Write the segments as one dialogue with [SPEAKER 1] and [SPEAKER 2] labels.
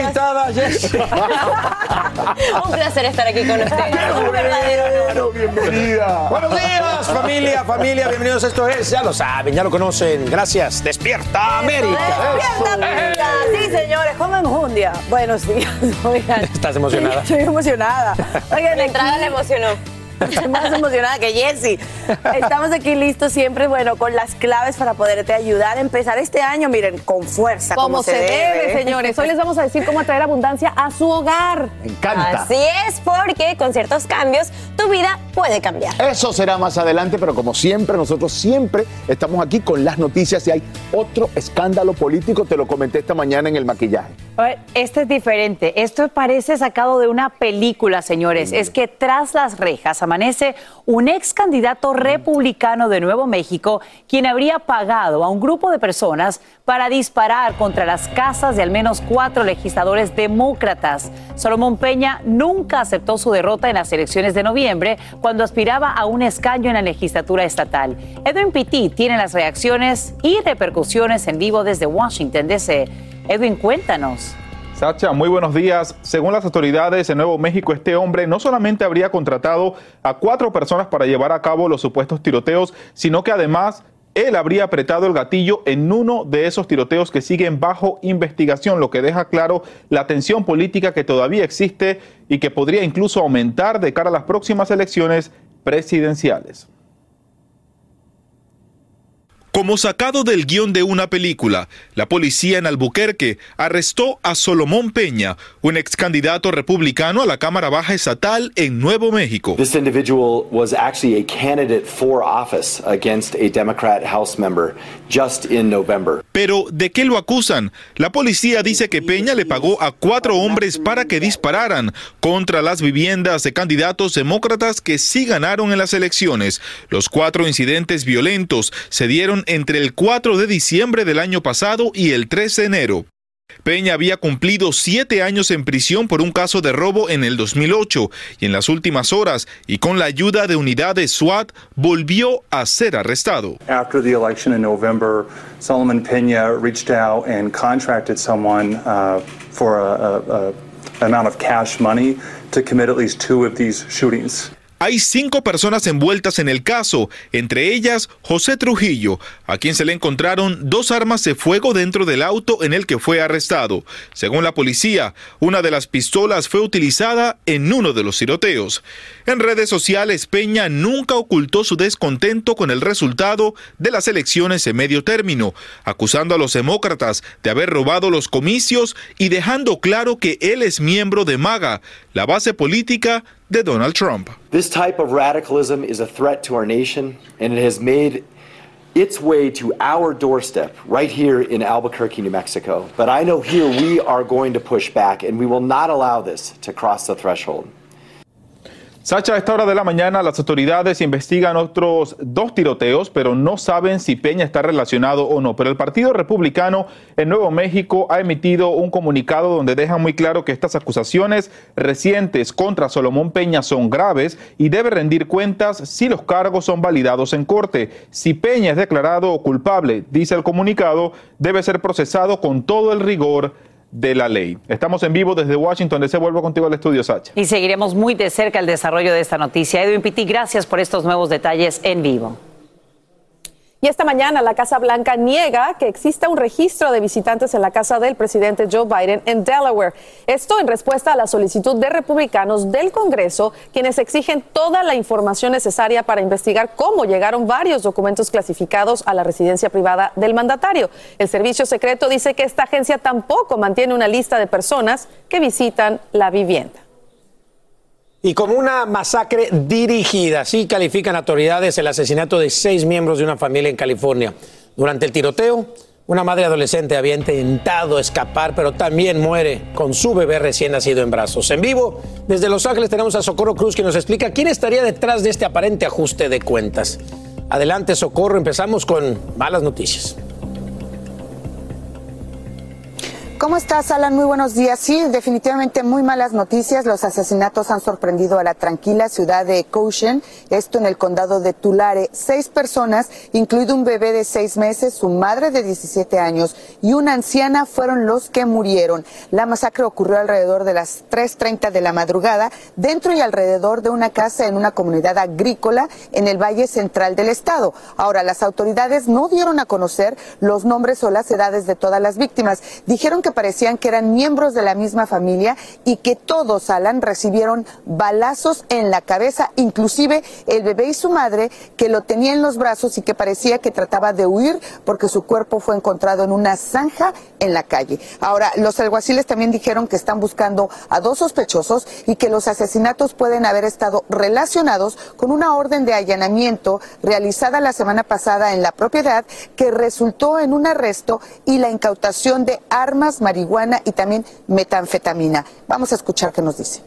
[SPEAKER 1] Invitada, Jess.
[SPEAKER 2] Un placer estar aquí con ustedes. Un verdadero honor.
[SPEAKER 1] Bienvenida. Buenos días, familia, familia. Bienvenidos. Esto es, ya lo saben, ya lo conocen. Gracias. Despierta América.
[SPEAKER 3] ¡Despierta, América! Sí, señores, comen jundia. Buenos días. Oigan.
[SPEAKER 1] ¿Estás emocionada?
[SPEAKER 3] Estoy emocionada. Oigan,
[SPEAKER 2] La entrada le emocionó.
[SPEAKER 3] Estoy más emocionada que Jessy. Estamos aquí listos siempre, bueno, con las claves para poderte ayudar a empezar este año, miren, con fuerza, como,
[SPEAKER 4] Como se debe, señores. Hoy les vamos a decir cómo atraer abundancia a su hogar.
[SPEAKER 1] Me encanta.
[SPEAKER 2] Así es, porque con ciertos cambios tu vida puede cambiar.
[SPEAKER 5] Eso será más adelante, pero como siempre, nosotros siempre estamos aquí con las noticias y hay otro escándalo político, te lo comenté esta mañana en el maquillaje.
[SPEAKER 6] A ver, Este es diferente. Esto parece sacado de una película, señores. Es que tras las rejas amanece un ex candidato republicano de Nuevo México, quien habría pagado a un grupo de personas para disparar contra las casas de al menos cuatro legisladores demócratas. Solomón Peña nunca aceptó su derrota en las elecciones de noviembre, cuando aspiraba a un escaño en la legislatura estatal. Edwin Pitti tiene las reacciones y repercusiones en vivo desde Washington, D.C. Edwin, cuéntanos.
[SPEAKER 7] Sacha, muy buenos días. Según las autoridades en Nuevo México, este hombre no solamente habría contratado a cuatro personas para llevar a cabo los supuestos tiroteos, sino que además él habría apretado el gatillo en uno de esos tiroteos que siguen bajo investigación, lo que deja claro la tensión política que todavía existe y que podría incluso aumentar de cara a las próximas elecciones presidenciales.
[SPEAKER 8] Como sacado del guion de una película, la policía en Albuquerque arrestó a Solomón Peña, un ex candidato republicano a la Cámara Baja Estatal en Nuevo México.
[SPEAKER 9] This individual was actually a candidate for office against a Democrat House member just in November.
[SPEAKER 8] Pero, ¿de qué lo acusan? La policía dice que Peña le pagó a cuatro hombres para que dispararan contra las viviendas de candidatos demócratas que sí ganaron en las elecciones. Los cuatro incidentes violentos se dieron entre el 4 de diciembre del año pasado y el 3 de enero. Peña había cumplido siete años en prisión por un caso de robo en el 2008 y en las últimas horas, y con la ayuda de unidades SWAT, volvió a ser arrestado.
[SPEAKER 10] After the election in November, Solomon Pena reached out and contracted someone uh, for a, a, a amount of cash money to commit at least two of these shootings.
[SPEAKER 8] Hay cinco personas envueltas en el caso, entre ellas José Trujillo, a quien se le encontraron dos armas de fuego dentro del auto en el que fue arrestado. Según la policía, una de las pistolas fue utilizada en uno de los tiroteos. En redes sociales, Peña nunca ocultó su descontento con el resultado de las elecciones en medio término, acusando a los demócratas de haber robado los comicios y dejando claro que él es miembro de MAGA, la base política de Donald Trump.
[SPEAKER 9] This type of radicalism is a threat to our nation, and it has made its way to our doorstep right here in Albuquerque, New Mexico. But I know here we are going to push back, and we will not allow this to cross the threshold.
[SPEAKER 11] Sacha, a esta hora de la mañana las autoridades investigan otros dos tiroteos, pero no saben si Peña está relacionado o no. Pero el Partido Republicano en Nuevo México ha emitido un comunicado donde deja muy claro que estas acusaciones recientes contra Solomón Peña son graves y debe rendir cuentas si los cargos son validados en corte. Si Peña es declarado culpable, dice el comunicado, debe ser procesado con todo el rigor de la ley. Estamos en vivo desde Washington. se vuelvo contigo al estudio, Sacha.
[SPEAKER 6] Y seguiremos muy de cerca el desarrollo de esta noticia. Edwin Pitti, gracias por estos nuevos detalles en vivo.
[SPEAKER 4] Y esta mañana la Casa Blanca niega que exista un registro de visitantes en la casa del presidente Joe Biden en Delaware. Esto en respuesta a la solicitud de republicanos del Congreso, quienes exigen toda la información necesaria para investigar cómo llegaron varios documentos clasificados a la residencia privada del mandatario. El servicio secreto dice que esta agencia tampoco mantiene una lista de personas que visitan la vivienda
[SPEAKER 1] y como una masacre dirigida. Así califican autoridades el asesinato de seis miembros de una familia en California. Durante el tiroteo, una madre adolescente había intentado escapar, pero también muere con su bebé recién nacido en brazos. En vivo, desde Los Ángeles tenemos a Socorro Cruz que nos explica quién estaría detrás de este aparente ajuste de cuentas. Adelante, Socorro, empezamos con malas noticias.
[SPEAKER 12] ¿Cómo estás, Alan? Muy buenos días. Sí, definitivamente muy malas noticias. Los asesinatos han sorprendido a la tranquila ciudad de Cochin, esto en el condado de Tulare. Seis personas, incluido un bebé de seis meses, su madre de 17 años y una anciana fueron los que murieron. La masacre ocurrió alrededor de las 3.30 de la madrugada, dentro y alrededor de una casa en una comunidad agrícola en el valle central del estado. Ahora, las autoridades no dieron a conocer los nombres o las edades de todas las víctimas. Dijeron que parecían que eran miembros de la misma familia y que todos, Alan, recibieron balazos en la cabeza, inclusive el bebé y su madre, que lo tenía en los brazos y que parecía que trataba de huir porque su cuerpo fue encontrado en una zanja en la calle. Ahora, los alguaciles también dijeron que están buscando a dos sospechosos y que los asesinatos pueden haber estado relacionados con una orden de allanamiento realizada la semana pasada en la propiedad que resultó en un arresto y la incautación de armas marihuana y también metanfetamina. Vamos a escuchar qué nos dice.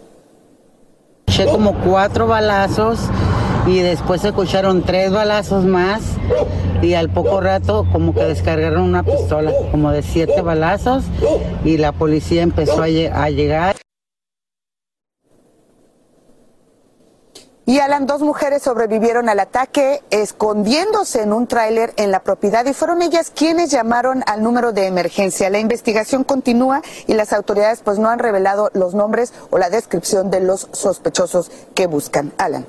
[SPEAKER 13] Escuché como cuatro balazos y después se escucharon tres balazos más y al poco rato como que descargaron una pistola como de siete balazos y la policía empezó a llegar.
[SPEAKER 12] Y Alan, dos mujeres sobrevivieron al ataque escondiéndose en un tráiler en la propiedad y fueron ellas quienes llamaron al número de emergencia. La investigación continúa y las autoridades pues no han revelado los nombres o la descripción de los sospechosos que buscan. Alan.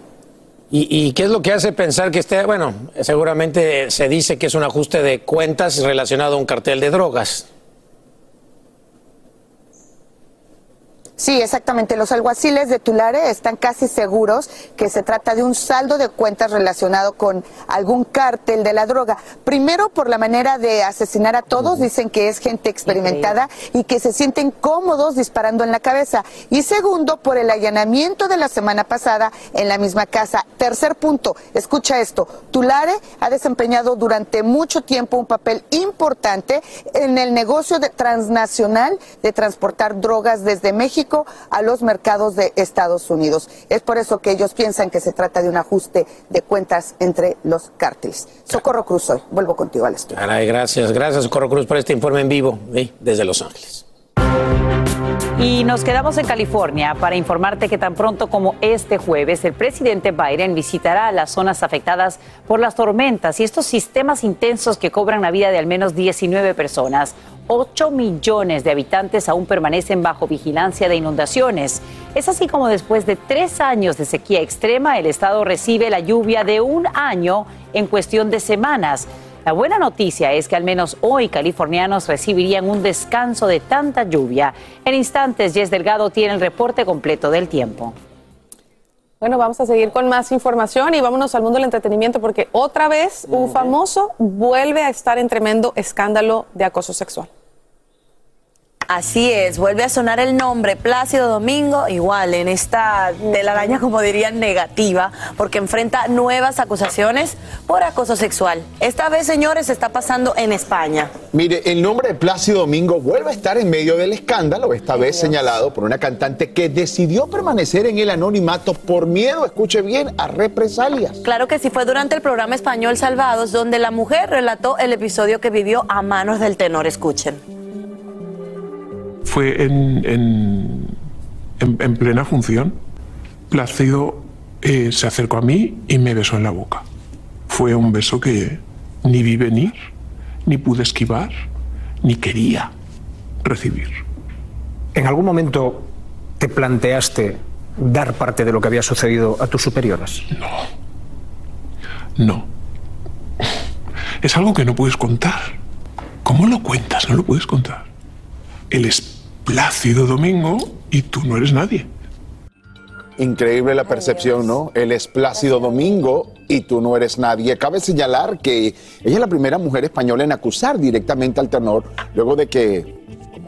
[SPEAKER 1] ¿Y, ¿Y, qué es lo que hace pensar que esté, bueno, seguramente se dice que es un ajuste de cuentas relacionado a un cartel de drogas?
[SPEAKER 12] Sí, exactamente. Los alguaciles de Tulare están casi seguros que se trata de un saldo de cuentas relacionado con algún cártel de la droga. Primero, por la manera de asesinar a todos, dicen que es gente experimentada y que se sienten cómodos disparando en la cabeza. Y segundo, por el allanamiento de la semana pasada en la misma casa. Tercer punto, escucha esto. Tulare ha desempeñado durante mucho tiempo un papel importante en el negocio de transnacional de transportar drogas desde México a los mercados de Estados Unidos. Es por eso que ellos piensan que se trata de un ajuste de cuentas entre los cárteles. Socorro Cruz, hoy. vuelvo contigo al estudio.
[SPEAKER 1] gracias, gracias Socorro Cruz por este informe en vivo desde Los Ángeles.
[SPEAKER 6] Y nos quedamos en California para informarte que tan pronto como este jueves el presidente Biden visitará las zonas afectadas por las tormentas y estos sistemas intensos que cobran la vida de al menos 19 personas. 8 millones de habitantes aún permanecen bajo vigilancia de inundaciones. Es así como después de tres años de sequía extrema, el estado recibe la lluvia de un año en cuestión de semanas. La buena noticia es que al menos hoy californianos recibirían un descanso de tanta lluvia. En instantes, Jess Delgado tiene el reporte completo del tiempo.
[SPEAKER 4] Bueno, vamos a seguir con más información y vámonos al mundo del entretenimiento porque otra vez un famoso vuelve a estar en tremendo escándalo de acoso sexual.
[SPEAKER 3] Así es, vuelve a sonar el nombre Plácido Domingo, igual en esta telaraña, como dirían, negativa, porque enfrenta nuevas acusaciones por acoso sexual. Esta vez, señores, está pasando en España.
[SPEAKER 5] Mire, el nombre de Plácido Domingo vuelve a estar en medio del escándalo, esta vez señalado por una cantante que decidió permanecer en el anonimato por miedo, escuche bien, a represalias.
[SPEAKER 3] Claro que sí, fue durante el programa español Salvados, donde la mujer relató el episodio que vivió a manos del tenor. Escuchen
[SPEAKER 14] fue en, en, plena función. Plácido eh, se acercó a mí y me besó en la boca. Fue un beso que ni vi venir, ni pude esquivar, ni quería recibir.
[SPEAKER 15] ¿En algún momento te planteaste dar parte de lo que había sucedido a tus superiores?
[SPEAKER 14] No. No. Es algo que no puedes contar. ¿Cómo lo cuentas? No lo puedes contar. El Plácido Domingo y tú no eres nadie.
[SPEAKER 5] Increíble la percepción, ¿no? Él es Plácido Domingo y tú no eres nadie. Cabe señalar que ella es la primera mujer española en acusar directamente al tenor luego de que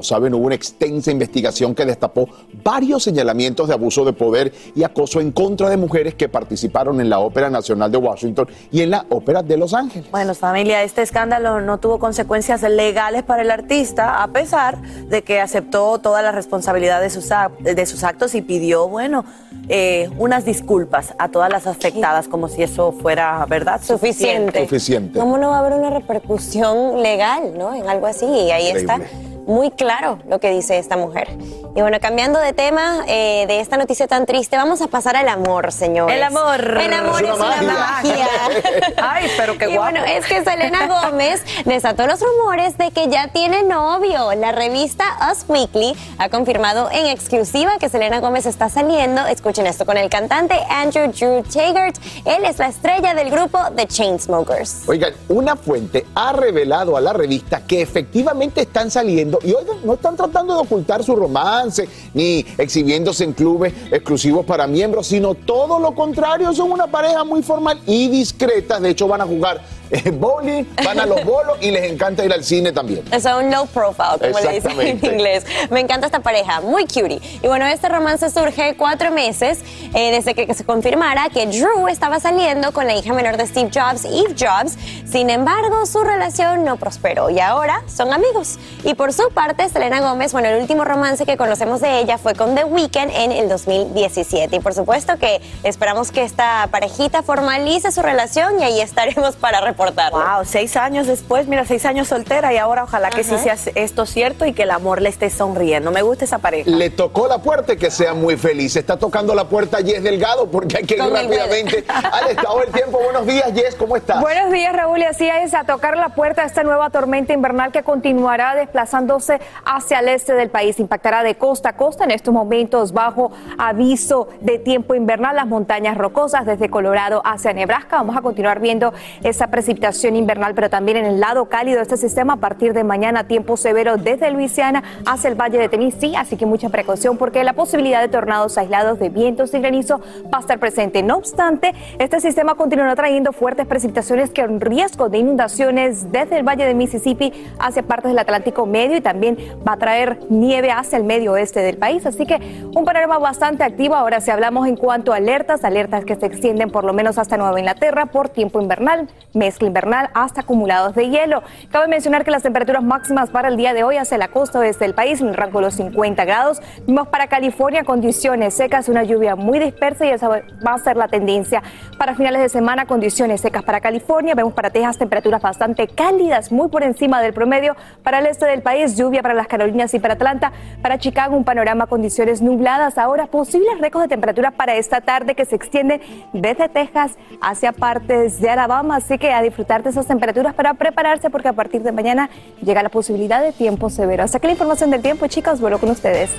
[SPEAKER 5] saben, hubo una extensa investigación que destapó varios señalamientos de abuso de poder y acoso en contra de mujeres que participaron en la Ópera Nacional de Washington y en la Ópera de Los Ángeles.
[SPEAKER 3] Bueno, familia, este escándalo no tuvo consecuencias legales para el artista, a pesar de que aceptó toda la responsabilidad de sus, de sus actos y pidió, bueno, eh, unas disculpas a todas las afectadas, como si eso fuera, ¿verdad?
[SPEAKER 2] Suficiente.
[SPEAKER 5] Suficiente.
[SPEAKER 2] ¿Cómo no va a haber una repercusión legal, ¿no? En algo así. Y ahí está muy claro lo que dice esta mujer. Y bueno, cambiando de tema eh, de esta noticia tan triste, vamos a pasar al amor, señores.
[SPEAKER 3] El amor.
[SPEAKER 2] El amor es una, magia.
[SPEAKER 3] Ay, pero qué
[SPEAKER 2] y
[SPEAKER 3] guapo.
[SPEAKER 2] bueno, es que Selena Gómez desató los rumores de que ya tiene novio. La revista Us Weekly ha confirmado en exclusiva que Selena Gómez está saliendo, escuchen esto, con el cantante Andrew Drew Taggart. Él es la estrella del grupo The Chainsmokers.
[SPEAKER 5] Oigan, una fuente ha revelado a la revista que efectivamente están saliendo y oigan, no están tratando de ocultar su romance ni exhibiéndose en clubes exclusivos para miembros, sino todo lo contrario, son una pareja muy formal y discreta. De hecho, van a jugar bowling, van a los bolos y les encanta ir al cine también.
[SPEAKER 2] Es un low profile, como le dicen en inglés. Me encanta esta pareja, muy cutie. Y bueno, este romance surge cuatro meses eh, desde que se confirmara que Drew estaba saliendo con la hija menor de Steve Jobs, Eve Jobs. Sin embargo, su relación no prosperó y ahora son amigos. Y por su parte, Selena Gómez, bueno, el último romance que conocemos de ella fue con The Weeknd en el 2017. Y por supuesto que esperamos que esta parejita formalice su relación y ahí estaremos para reportarlo.
[SPEAKER 3] Wow, seis años después, mira, seis años soltera y ahora ojalá que sí sea esto cierto y que el amor le esté sonriendo. Me gusta esa pareja.
[SPEAKER 5] Le tocó la puerta y que sea muy feliz. Está tocando la puerta Jess Delgado porque hay que ir rápidamente al estado del tiempo. Buenos días, Jess, ¿cómo estás?
[SPEAKER 16] Buenos días, Raúl. Y así es, a tocar la puerta de esta nueva tormenta invernal que continuará desplazándose hacia el este del país. Impactará de costa a costa en estos momentos bajo aviso de tiempo invernal las montañas rocosas desde Colorado hacia Nebraska. Vamos a continuar viendo esa precipitación invernal, pero también en el lado cálido de este sistema a partir de mañana tiempo severo desde Luisiana hacia el Valle de Tennessee. Así que mucha precaución porque la posibilidad de tornados aislados de vientos y granizo va a estar presente. No obstante, este sistema continuará trayendo fuertes precipitaciones que un riesgo de inundaciones desde el Valle de Mississippi hacia partes del Atlántico Medio y también va a traer nieve hacia el medio oeste del país. Así que un panorama bastante activo. Ahora, si hablamos en cuanto a alertas, alertas que se extienden por lo menos hasta Nueva Inglaterra por tiempo invernal, mezcla invernal hasta acumulados de hielo. Cabe mencionar que las temperaturas máximas para el día de hoy hacia la costa oeste del país en el rango de los 50 grados. Vimos para California condiciones secas, una lluvia muy dispersa y esa va a ser la tendencia. Para finales de semana, condiciones secas para California. Vemos para Texas temperaturas bastante cálidas, muy por encima del promedio. Para el este del país, lluvia para las Carolinas y para Atlanta. Para Chicago, un panorama condiciones nubladas. Ahora, posibles récords de temperatura para esta tarde que se extienden desde Texas hacia partes de Alabama. Así que
[SPEAKER 17] disfrutar de esas temperaturas para prepararse porque a partir de mañana llega la posibilidad de tiempo severo. Hasta que la información del tiempo, chicas, vuelvo con ustedes.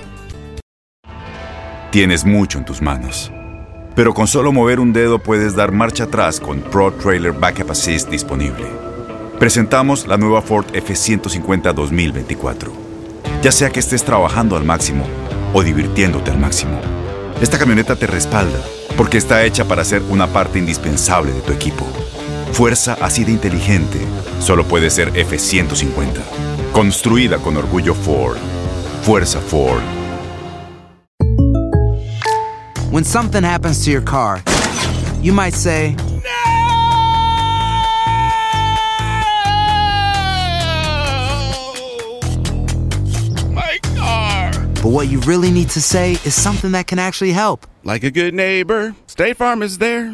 [SPEAKER 18] Tienes mucho en tus manos. Pero con solo mover un dedo puedes dar marcha atrás con Pro Trailer Backup Assist disponible. Presentamos la nueva Ford F150 2024. Ya sea que estés trabajando al máximo o divirtiéndote al máximo, esta camioneta te respalda porque está hecha para ser una parte indispensable de tu equipo. Fuerza así de inteligente solo puede ser F150. Construida con orgullo Ford. Fuerza Ford.
[SPEAKER 19] When something happens to your car, you might say,
[SPEAKER 20] My car.
[SPEAKER 19] but what you really need to say is something that can actually help.
[SPEAKER 20] Like a good neighbor, State Farm is there.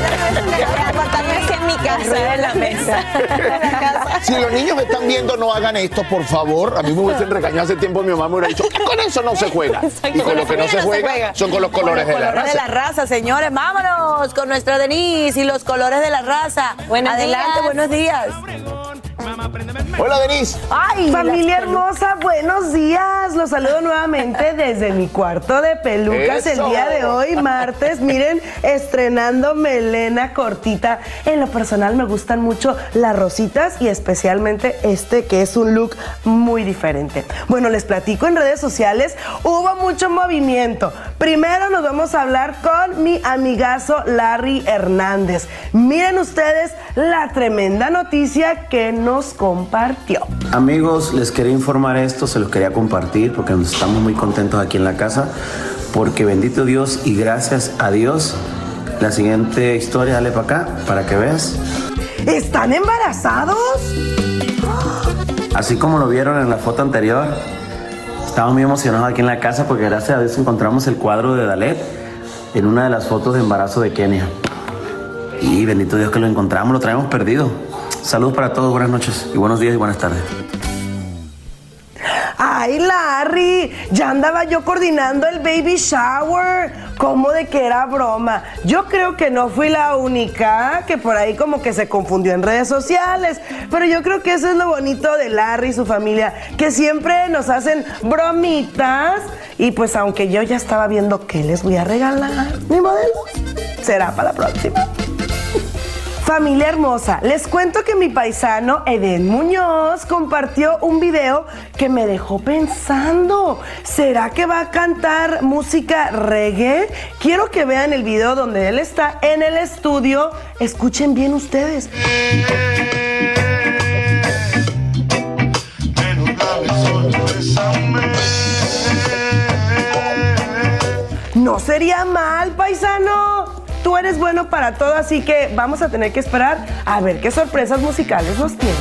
[SPEAKER 3] Casa, en la mesa.
[SPEAKER 5] Si los niños me están viendo, no hagan esto, por favor. A mí me hubiesen regañado hace tiempo, mi mamá me hubiera dicho, con eso no se juega. Y con lo que no se juega son con los colores de la
[SPEAKER 3] colores de la
[SPEAKER 5] raza.
[SPEAKER 3] raza, señores. Vámonos con nuestra Denise y los colores de la raza.
[SPEAKER 2] Buenos
[SPEAKER 3] Adelante,
[SPEAKER 2] días.
[SPEAKER 3] buenos días.
[SPEAKER 5] Hola, Denise.
[SPEAKER 21] Ay, familia hermosa, buenos días. Los saludo nuevamente desde mi cuarto de pelucas
[SPEAKER 5] Eso.
[SPEAKER 21] el día de hoy, martes. Miren, estrenando melena cortita. En lo personal me gustan mucho las rositas y especialmente este que es un look muy diferente. Bueno, les platico en redes sociales, hubo mucho movimiento. Primero nos vamos a hablar con mi amigazo Larry Hernández. Miren ustedes la tremenda noticia que nos compartió.
[SPEAKER 22] Amigos, les quería informar esto, se los quería compartir porque nos estamos muy contentos aquí en la casa, porque bendito Dios y gracias a Dios, la siguiente historia, dale para acá, para que veas.
[SPEAKER 21] ¿Están embarazados?
[SPEAKER 22] Así como lo vieron en la foto anterior, estamos muy emocionados aquí en la casa porque gracias a Dios encontramos el cuadro de Dalet en una de las fotos de embarazo de Kenia. Y bendito Dios que lo encontramos, lo traemos perdido. Saludos para todos, buenas noches y buenos días y buenas tardes.
[SPEAKER 21] Ay, Larry, ya andaba yo coordinando el baby shower. ¿Cómo de que era broma? Yo creo que no fui la única que por ahí como que se confundió en redes sociales. Pero yo creo que eso es lo bonito de Larry y su familia, que siempre nos hacen bromitas. Y pues aunque yo ya estaba viendo qué les voy a regalar, mi modelo, será para la próxima. Familia hermosa, les cuento que mi paisano Eden Muñoz compartió un video que me dejó pensando. ¿Será que va a cantar música reggae? Quiero que vean el video donde él está en el estudio. Escuchen bien ustedes. No sería mal, paisano. Tú eres bueno para todo, así que vamos a tener que esperar a ver qué sorpresas musicales nos tiene.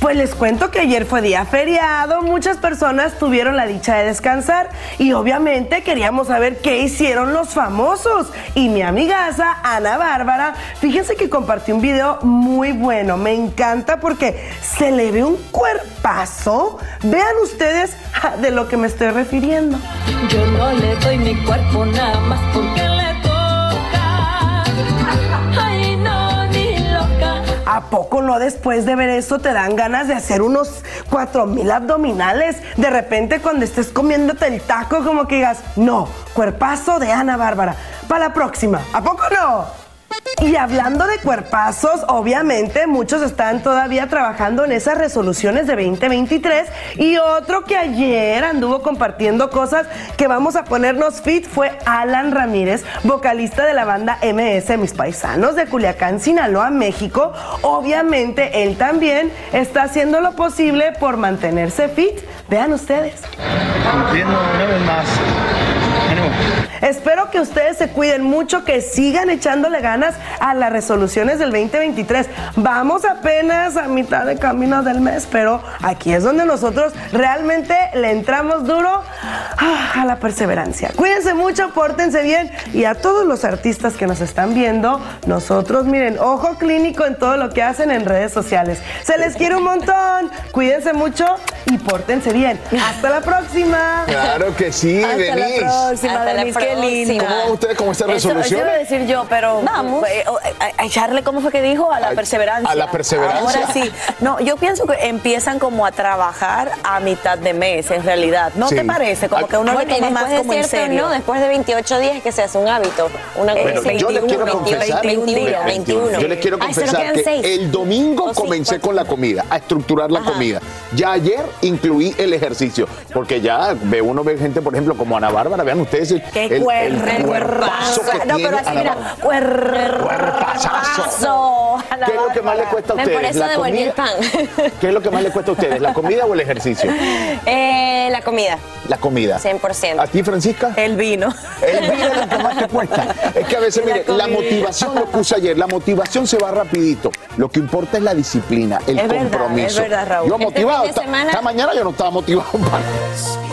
[SPEAKER 21] Pues les cuento que ayer fue día feriado, muchas personas tuvieron la dicha de descansar y obviamente queríamos saber qué hicieron los famosos. Y mi amigaza Ana Bárbara, fíjense que compartió un video muy bueno, me encanta porque se le ve un cuerpazo. Vean ustedes de lo que me estoy refiriendo.
[SPEAKER 23] Yo no le doy mi cuerpo nada más porque
[SPEAKER 21] ¿A poco no después de ver eso te dan ganas de hacer unos cuatro mil abdominales? De repente cuando estés comiéndote el taco como que digas, no, cuerpazo de Ana Bárbara. Para la próxima, ¿a poco no? Y hablando de cuerpazos, obviamente muchos están todavía trabajando en esas resoluciones de 2023 y otro que ayer anduvo compartiendo cosas que vamos a ponernos fit fue Alan Ramírez, vocalista de la banda MS Mis Paisanos de Culiacán, Sinaloa, México. Obviamente él también está haciendo lo posible por mantenerse fit. Vean ustedes.
[SPEAKER 24] Más.
[SPEAKER 21] Espero que ustedes se cuiden mucho, que sigan echándole ganas a las resoluciones del 2023. Vamos apenas a mitad de camino del mes, pero aquí es donde nosotros realmente le entramos duro ah, a la perseverancia. Cuídense mucho, pórtense bien y a todos los artistas que nos están viendo, nosotros miren, ojo clínico en todo lo que hacen en redes sociales. Se les quiere un montón, cuídense mucho y pórtense bien. Hasta la próxima.
[SPEAKER 5] Claro que sí,
[SPEAKER 3] Hasta la
[SPEAKER 5] Denise.
[SPEAKER 3] próxima,
[SPEAKER 2] Hasta la
[SPEAKER 3] Denise, qué lindo.
[SPEAKER 5] ¿Cómo van ustedes con estas
[SPEAKER 3] Eso- eso a decir yo, pero
[SPEAKER 2] Vamos.
[SPEAKER 3] eh, a, a echarle, ¿cómo fue que dijo? A la
[SPEAKER 5] A-
[SPEAKER 3] perseverancia.
[SPEAKER 5] a la perseverancia.
[SPEAKER 3] Ahora sí. No, yo pienso que empiezan como a trabajar a mitad de mes, en realidad. ¿No
[SPEAKER 5] Sí.
[SPEAKER 3] te parece? Como que uno
[SPEAKER 2] Bueno,
[SPEAKER 3] le
[SPEAKER 2] y
[SPEAKER 3] toma más como
[SPEAKER 2] de
[SPEAKER 3] en serio.
[SPEAKER 2] no, después de 28 días que se hace un hábito. Una cosa
[SPEAKER 5] Bueno,
[SPEAKER 2] así.
[SPEAKER 5] yo les quiero
[SPEAKER 2] 21,
[SPEAKER 5] confesar,
[SPEAKER 2] 21 días, 21.
[SPEAKER 5] yo les quiero
[SPEAKER 2] Ay,
[SPEAKER 5] confesar
[SPEAKER 2] quedan
[SPEAKER 5] que
[SPEAKER 2] seis.
[SPEAKER 5] el domingo
[SPEAKER 2] sí,
[SPEAKER 5] comencé
[SPEAKER 2] cuatro.
[SPEAKER 5] con la comida, a estructurar la
[SPEAKER 2] Ajá.
[SPEAKER 5] comida. Ya ayer incluí el ejercicio, porque ya ve uno ve gente, por ejemplo, como Ana Bárbara, vean ustedes el,
[SPEAKER 3] Qué
[SPEAKER 5] el- el
[SPEAKER 3] cuer-
[SPEAKER 5] cuerpazo que
[SPEAKER 3] No,
[SPEAKER 5] tiene
[SPEAKER 3] pero así, mira. Ana
[SPEAKER 5] ¿Qué es lo que más le cuesta a ustedes?
[SPEAKER 2] por eso
[SPEAKER 5] ¿La
[SPEAKER 2] devolví el pan.
[SPEAKER 5] ¿Qué es lo que más le cuesta a ustedes? ¿La comida o el ejercicio?
[SPEAKER 2] Eh, la comida,
[SPEAKER 5] La comida.
[SPEAKER 2] 100%.
[SPEAKER 5] ¿A ti, Francisca?
[SPEAKER 3] El vino.
[SPEAKER 5] El vino es lo que más te cuesta. Es que a veces,
[SPEAKER 3] La
[SPEAKER 5] mire, la motivación, lo puse ayer, la motivación se va rapidito. Lo que importa es la disciplina, el
[SPEAKER 3] Es verdad,
[SPEAKER 5] compromiso.
[SPEAKER 3] es verdad, Raúl.
[SPEAKER 5] Yo
[SPEAKER 2] Este
[SPEAKER 5] motivado,
[SPEAKER 2] semana-
[SPEAKER 5] esta mañana yo no estaba motivado para...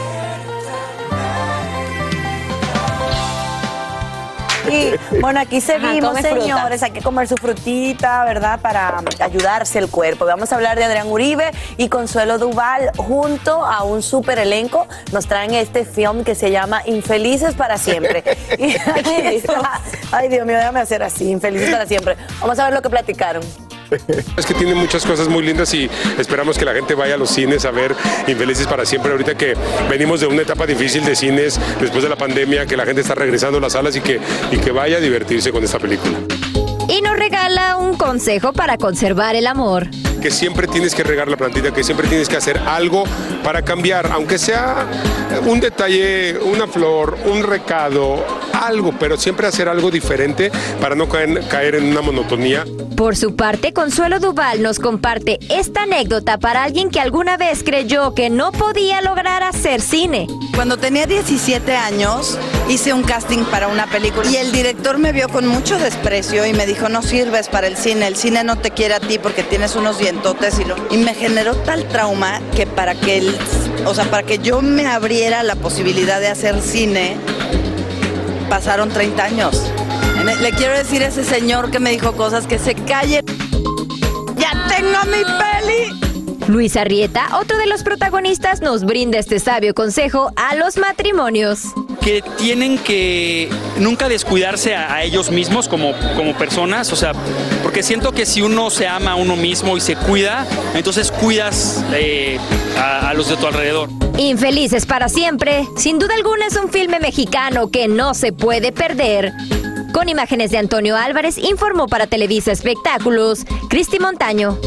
[SPEAKER 3] Y bueno, aquí
[SPEAKER 2] Ajá,
[SPEAKER 3] seguimos,
[SPEAKER 2] fruta.
[SPEAKER 3] señores. Hay que comer su frutita, ¿verdad? Para ayudarse el cuerpo. Vamos a hablar de Adrián Uribe y Consuelo Duval junto a un super elenco. Nos traen este film que se llama Infelices para siempre. Y aquí está. Ay, Dios mío, déjame hacer así. Infelices para siempre. Vamos a ver lo que platicaron.
[SPEAKER 25] Es que tiene muchas cosas muy lindas y esperamos que la gente vaya a los cines a ver Infelices para siempre. Ahorita que venimos de una etapa difícil de cines después de la pandemia, que la gente está regresando a las salas y que, y que vaya a divertirse con esta película.
[SPEAKER 26] Y nos regala un consejo para conservar el amor.
[SPEAKER 25] Que siempre tienes que regar la plantita, que siempre tienes que hacer algo para cambiar, aunque sea un detalle, una flor, un recado, algo, pero siempre hacer algo diferente para no caer, caer en una monotonía.
[SPEAKER 26] Por su parte, Consuelo Duval nos comparte esta anécdota para alguien que alguna vez creyó que no podía lograr hacer cine.
[SPEAKER 27] Cuando tenía 17 años hice un casting para una película y el director me vio con mucho desprecio y me dijo no sirves para el cine, el cine no te quiere a ti porque tienes unos dientotes y, me generó tal trauma que para que el, o sea, para que yo me abriera la posibilidad de hacer cine pasaron 30 años. Le quiero decir a ese señor que me dijo cosas que se calle. Ya tengo mi peli.
[SPEAKER 26] Luis Arrieta, otro de los protagonistas, nos brinda este sabio consejo a los matrimonios.
[SPEAKER 28] Que tienen que nunca descuidarse a, ellos mismos como, como personas, o sea, porque siento que si uno se ama a uno mismo y se cuida, entonces cuidas eh, a, a los de tu alrededor.
[SPEAKER 26] Infelices para siempre, sin duda alguna es un filme mexicano que no se puede perder. Con imágenes de Antonio Álvarez, informó para Televisa Espectáculos, Cristi Montaño.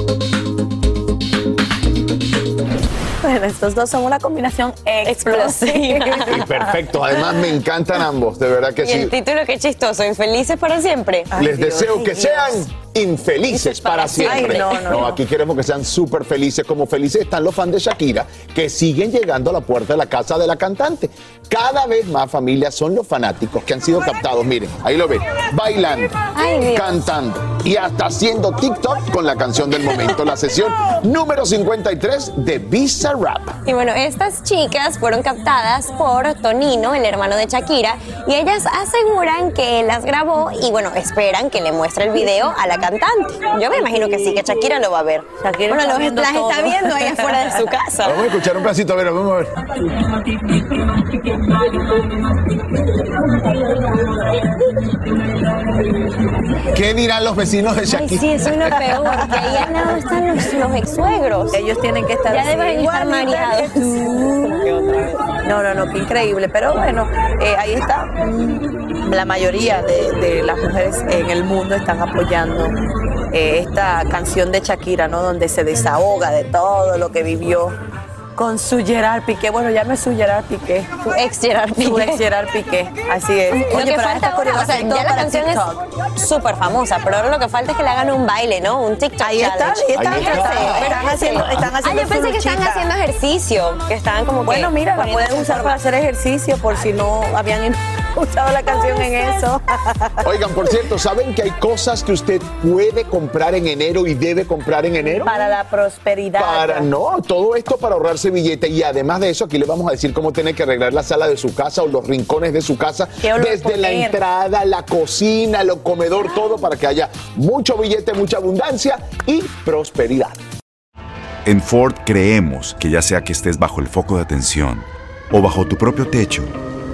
[SPEAKER 3] Bueno, estos dos son una combinación explosiva.
[SPEAKER 5] Y perfecto, además me encantan ambos, de verdad que
[SPEAKER 2] Y el
[SPEAKER 5] sí.
[SPEAKER 2] título, qué chistoso, Infelices para siempre.
[SPEAKER 5] Les deseo que sean infelices para siempre.
[SPEAKER 2] Ay, no, no, no.
[SPEAKER 5] aquí queremos que sean súper felices. Como felices están los fans de Shakira, que siguen llegando a la puerta de la casa de la cantante. Cada vez más familias son los fanáticos que han sido captados. Miren, ahí lo ven, bailando,
[SPEAKER 2] Ay,
[SPEAKER 5] cantando y hasta haciendo TikTok con la canción del momento. La sesión número 53 de Visa Rap.
[SPEAKER 2] Y bueno, estas chicas fueron captadas por Tonino, el hermano de Shakira, y ellas aseguran que las grabó y bueno, esperan que le muestre el video a la cantante. Yo me imagino que sí, que Shakira lo va a ver.
[SPEAKER 3] Shakira
[SPEAKER 2] bueno, los- las está viendo ahí afuera de su casa.
[SPEAKER 5] Vamos a escuchar un pedacito, a ver, vamos a ver. ¿Qué dirán los vecinos de
[SPEAKER 2] Ay,
[SPEAKER 5] Shakira?
[SPEAKER 2] sí, eso es lo peor, que ahí al lado están los, los ex-suegros.
[SPEAKER 3] Ellos tienen que estar
[SPEAKER 2] Ya
[SPEAKER 3] así,
[SPEAKER 2] deben estar mareados.
[SPEAKER 3] No, no, no, qué increíble. Pero bueno, eh, ahí está. La mayoría de, de las mujeres en el mundo están apoyando eh, esta canción de Shakira, ¿no? Donde se desahoga de todo lo que vivió con su Gerard Piqué. Bueno, ya no es su Gerard Piqué.
[SPEAKER 2] Su ex Gerard
[SPEAKER 3] Su
[SPEAKER 2] Piqué.
[SPEAKER 3] ex Gerard Piqué. Así es.
[SPEAKER 2] Lo
[SPEAKER 3] Oye,
[SPEAKER 2] que
[SPEAKER 3] pero
[SPEAKER 2] falta
[SPEAKER 3] esta
[SPEAKER 2] ahora, o sea, ya la
[SPEAKER 3] para
[SPEAKER 2] canción
[SPEAKER 3] TikTok.
[SPEAKER 2] es súper famosa, pero ahora lo que falta es que le hagan un baile, ¿no? Un TikTok
[SPEAKER 3] Ahí está,
[SPEAKER 2] challenge.
[SPEAKER 3] ahí está,
[SPEAKER 5] Ahí está.
[SPEAKER 3] están- están haciendo, están
[SPEAKER 2] Ah,
[SPEAKER 3] haciendo
[SPEAKER 2] yo pensé
[SPEAKER 3] su
[SPEAKER 2] que estaban haciendo ejercicio, que estaban como que
[SPEAKER 3] Bueno, mira, la pueden usar para hacer ejercicio por si no habían usado la canción en eso.
[SPEAKER 5] Oigan, por cierto, ¿saben que hay cosas que usted puede comprar en enero y debe comprar en enero?
[SPEAKER 3] Para la prosperidad.
[SPEAKER 5] Para no, todo esto para ahorrarse billete y además de eso aquí le vamos a decir cómo tiene que arreglar la sala de su casa o los rincones de su casa,
[SPEAKER 3] ¿Qué olor
[SPEAKER 5] desde la entrada, la cocina, el comedor, todo para que haya mucho billete, mucha abundancia y prosperidad.
[SPEAKER 18] En Ford creemos que ya sea que estés bajo el foco de atención o bajo tu propio techo,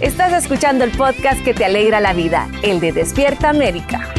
[SPEAKER 29] Estás escuchando el podcast que te alegra la vida, el de Despierta América.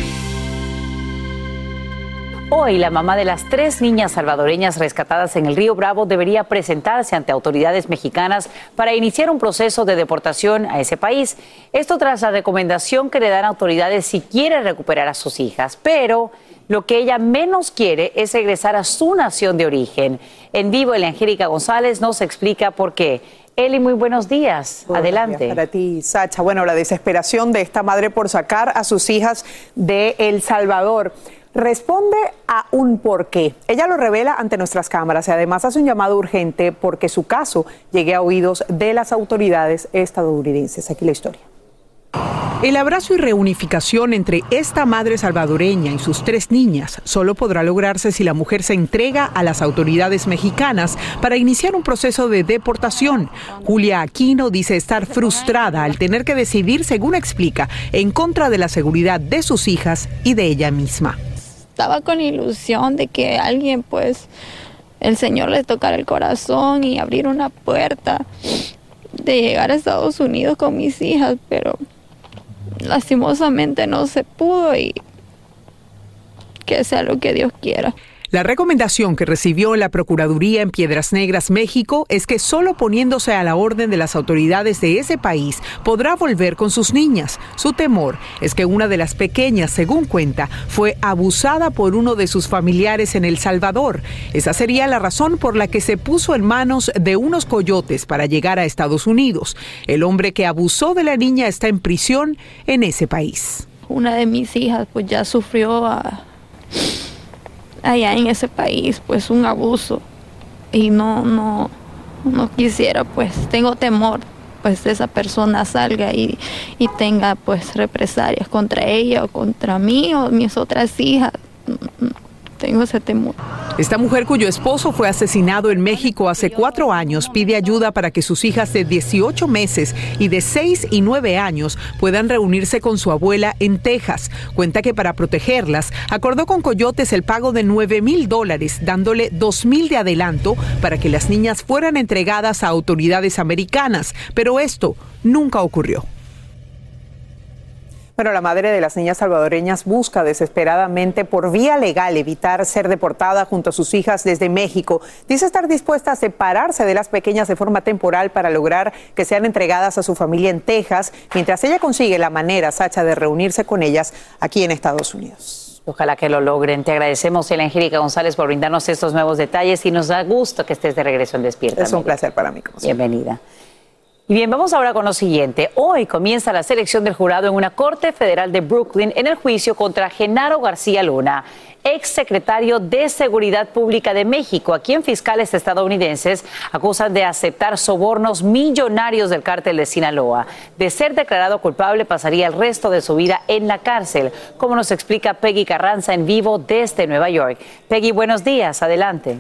[SPEAKER 6] Hoy, la mamá de las tres niñas salvadoreñas rescatadas en el río Bravo debería presentarse ante autoridades mexicanas para iniciar un proceso de deportación a ese país. Esto tras la recomendación que le dan autoridades si quiere recuperar a sus hijas. Pero lo que ella menos quiere es regresar a su nación de origen. En vivo, el Angélica González nos explica por qué. Eli, muy buenos días.
[SPEAKER 30] Buenos
[SPEAKER 6] Adelante.
[SPEAKER 30] días Para ti, Sacha. Bueno, la desesperación de esta madre por sacar a sus hijas de El Salvador responde a un porqué. Ella lo revela ante nuestras cámaras y además hace un llamado urgente porque su caso llegue a oídos de las autoridades estadounidenses. Aquí la historia. El abrazo y reunificación entre esta madre salvadoreña y sus tres niñas solo podrá lograrse si la mujer se entrega a las autoridades mexicanas para iniciar un proceso de deportación. Julia Aquino dice estar frustrada al tener que decidir, según explica, en contra de la seguridad de sus hijas y de ella misma.
[SPEAKER 31] estaba con ilusión de que alguien, pues, el Señor le tocara el corazón y abrir una puerta de llegar a Estados Unidos con mis hijas, pero lastimosamente no se pudo y que sea lo que Dios quiera.
[SPEAKER 30] La recomendación que recibió la Procuraduría en Piedras Negras, México, es que solo poniéndose a la orden de las autoridades de ese país podrá volver con sus niñas. Su temor es que una de las pequeñas, según cuenta, fue abusada por uno de sus familiares en El Salvador. Esa sería la razón por la que se puso en manos de unos coyotes para llegar a Estados Unidos. El hombre que abusó de la niña está en prisión en ese país.
[SPEAKER 31] Una de mis hijas, pues, ya sufrió a- allá en ese país, pues, un abuso y no, no, no quisiera, pues, tengo temor pues esa persona salga y, y tenga pues represalias contra ella o contra mí o mis otras hijas. Tengo ese temor.
[SPEAKER 30] Esta mujer cuyo esposo fue asesinado en México hace cuatro años pide ayuda para que sus hijas de 18 meses y de 6 y 9 años puedan reunirse con su abuela en Texas. Cuenta que para protegerlas acordó con Coyotes el pago de 9 mil dólares, dándole 2 mil de adelanto para que las niñas fueran entregadas a autoridades americanas. Pero esto nunca ocurrió.
[SPEAKER 32] Bueno, la madre de las niñas salvadoreñas busca desesperadamente por vía legal evitar ser deportada junto a sus hijas desde México. Dice estar dispuesta a separarse de las pequeñas de forma temporal para lograr que sean entregadas a su familia en Texas, mientras ella consigue la manera, Sacha, de reunirse con ellas aquí en Estados Unidos.
[SPEAKER 6] Ojalá que lo logren. Te agradecemos, Ela Angélica González, por brindarnos estos nuevos detalles y nos da gusto que estés de regreso en Despierta.
[SPEAKER 32] Es un placer para mí.
[SPEAKER 6] Bienvenida. Y bien, vamos ahora con lo siguiente. Hoy comienza la selección del jurado en una corte federal de Brooklyn en el juicio contra Genaro García Luna, ex secretario de Seguridad Pública de México, a quien fiscales estadounidenses acusan de aceptar sobornos millonarios del cártel de Sinaloa. De ser declarado culpable, pasaría el resto de su vida en la cárcel, como nos explica Peggy Carranza en vivo desde Nueva York. Peggy, buenos días. Adelante.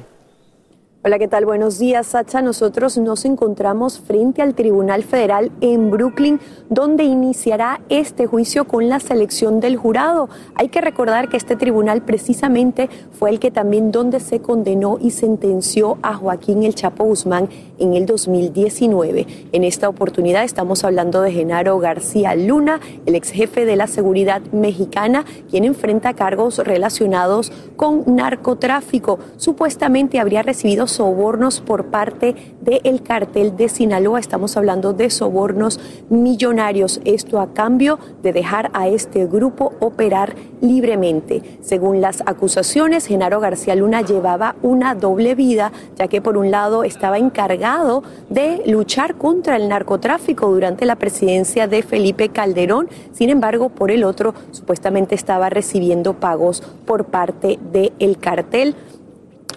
[SPEAKER 33] Hola, ¿qué tal? Buenos días, Sacha. Nosotros nos encontramos frente al Tribunal Federal en Brooklyn, donde iniciará este juicio con la selección del jurado. Hay que recordar que este tribunal precisamente fue el que también donde se condenó y sentenció a Joaquín El Chapo Guzmán en el 2019. En esta oportunidad estamos hablando de Genaro García Luna, el ex jefe de la seguridad mexicana, quien enfrenta cargos relacionados con narcotráfico. Supuestamente habría recibido sobornos por parte del cartel de Sinaloa. Estamos hablando de sobornos millonarios. Esto a cambio de dejar a este grupo operar libremente. Según las acusaciones, Genaro García Luna llevaba una doble vida, ya que por un lado estaba encargado de luchar contra el narcotráfico durante la presidencia de Felipe Calderón. Sin embargo, por el otro, supuestamente estaba recibiendo pagos por parte del cartel.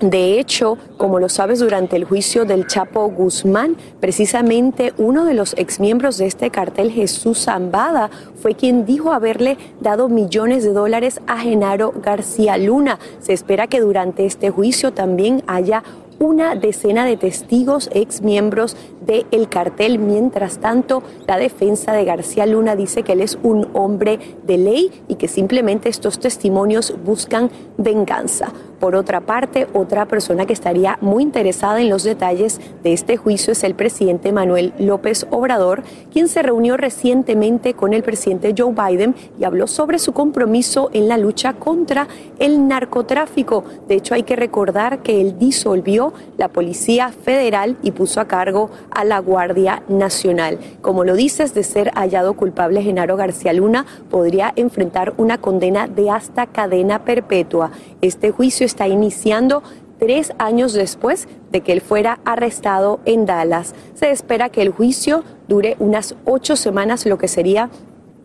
[SPEAKER 33] De hecho, como lo sabes, durante el juicio del Chapo Guzmán, precisamente uno de los exmiembros de este cartel, Jesús Zambada, fue quien dijo haberle dado millones de dólares a Genaro García Luna. Se espera que durante este juicio también haya una decena de testigos ex miembros del cartel. Mientras tanto, la defensa de García Luna dice que él es un hombre de ley y que simplemente estos testimonios buscan venganza. Por otra parte, otra persona que estaría muy interesada en los detalles de este juicio es el presidente Manuel López Obrador, quien se reunió recientemente con el presidente Joe Biden y habló sobre su compromiso en la lucha contra el narcotráfico. De hecho, hay que recordar que él disolvió la Policía Federal y puso a cargo a la Guardia Nacional. Como lo dices, de ser hallado culpable Genaro García Luna, podría enfrentar una condena de hasta cadena perpetua. Este juicio está iniciando tres años después de que él fuera arrestado en Dallas. Se espera que el juicio dure unas ocho semanas, lo que sería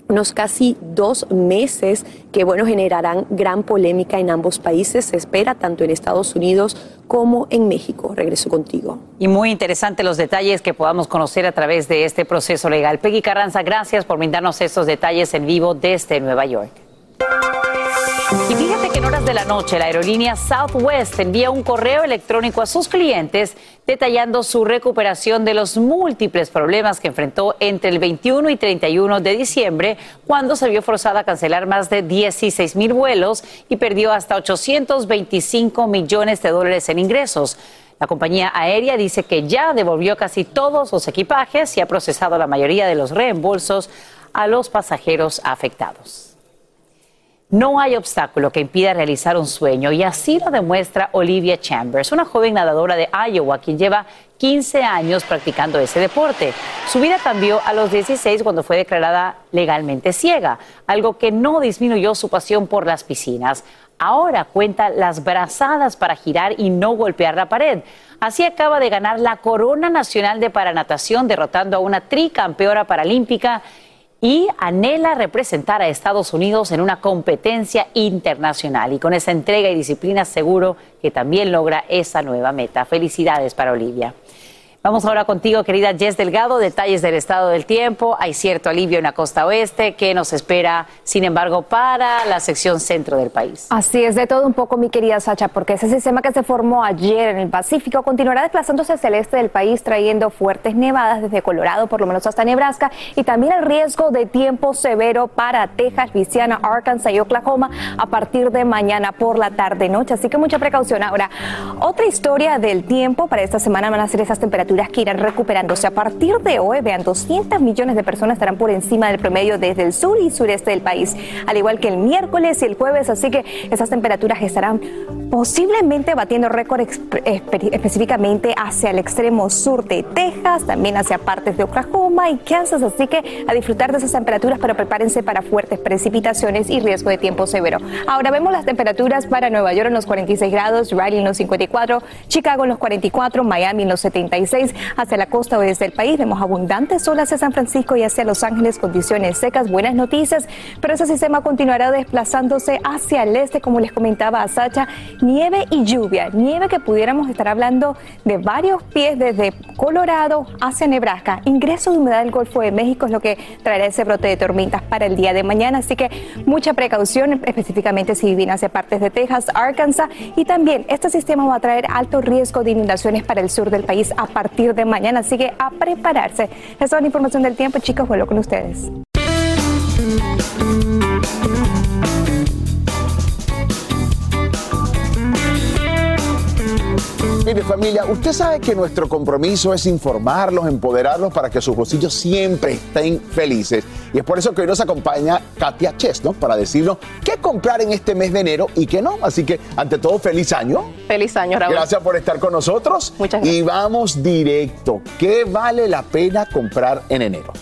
[SPEAKER 33] unos casi dos meses que, bueno, generarán gran polémica en ambos países. Se espera tanto en Estados Unidos como en México. Regreso contigo.
[SPEAKER 6] Y muy interesante los detalles que podamos conocer a través de este proceso legal. Peggy Carranza, gracias por brindarnos estos detalles en vivo desde Nueva York. Y de la noche la aerolínea Southwest envía un correo electrónico a sus clientes detallando su recuperación de los múltiples problemas que enfrentó entre el 21 y 31 de diciembre, cuando se vio forzada a cancelar más de 16 mil vuelos y perdió hasta 825 millones de dólares en ingresos. La compañía aérea dice que ya devolvió casi todos los equipajes y ha procesado la mayoría de los reembolsos a los pasajeros afectados. No hay obstáculo que impida realizar un sueño y así lo demuestra Olivia Chambers, una joven nadadora de Iowa quien lleva 15 años practicando ese deporte. Su vida cambió a los 16 cuando fue declarada legalmente ciega, algo que no disminuyó su pasión por las piscinas. Ahora cuenta las brazadas para girar y no golpear la pared. Así acaba de ganar la Corona Nacional de Paranatación derrotando a una tricampeona paralímpica y anhela representar a Estados Unidos en una competencia internacional. Y con esa entrega y disciplina seguro que también logra esa nueva meta. Felicidades para Olivia.
[SPEAKER 34] Vamos ahora contigo, querida Jess Delgado, detalles del estado del tiempo. Hay cierto alivio en la costa oeste que nos espera, sin embargo, para la sección centro del país.
[SPEAKER 16] Así es, de todo un poco, mi querida Sacha, porque ese sistema que se formó ayer en el Pacífico continuará desplazándose hacia el este del país, trayendo fuertes nevadas desde Colorado, por lo menos hasta Nebraska, y también el riesgo de tiempo severo para Texas, Louisiana, Arkansas y Oklahoma a partir de mañana por la tarde-noche. Así que mucha precaución. Ahora, otra historia del tiempo para esta semana van a ser esas temperaturas que irán recuperándose. A partir de hoy, vean, 200 millones de personas estarán por encima del promedio desde el sur y sureste del país, al igual que el miércoles y el jueves, así que esas temperaturas estarán posiblemente batiendo récord específicamente hacia el extremo sur de Texas, también hacia partes de Oklahoma y Kansas, así que a disfrutar de esas temperaturas, pero prepárense para fuertes precipitaciones y riesgo de tiempo severo. Ahora vemos las temperaturas para Nueva York en los 46 grados, Raleigh en los 54, Chicago en los 44, Miami en los 76, hacia la costa oeste del país. Vemos abundantes sol hacia San Francisco y hacia Los Ángeles, condiciones secas, buenas noticias, pero ese sistema continuará desplazándose hacia el este, como les comentaba a Sacha, nieve y lluvia, nieve que pudiéramos estar hablando de varios pies desde Colorado hacia Nebraska, ingreso de humedad del Golfo de México es lo que traerá ese brote de tormentas para el día de mañana, así que mucha precaución, específicamente si viven hacia partes de Texas, Arkansas, y también este sistema va a traer alto riesgo de inundaciones para el sur del país a partir de mañana, así que a prepararse. Esa es la información del tiempo, chicos, vuelvo con ustedes.
[SPEAKER 5] Mire familia, usted sabe que nuestro compromiso es informarlos, empoderarlos para que sus bolsillos siempre estén felices. Y es por eso que hoy nos acompaña Katia Chesno para decirnos qué comprar en este mes de enero y qué no. Así que, ante todo, feliz año.
[SPEAKER 35] Feliz año, Raúl.
[SPEAKER 5] Gracias por estar con nosotros.
[SPEAKER 35] Muchas gracias.
[SPEAKER 5] Y vamos directo. ¿Qué vale la pena comprar en enero?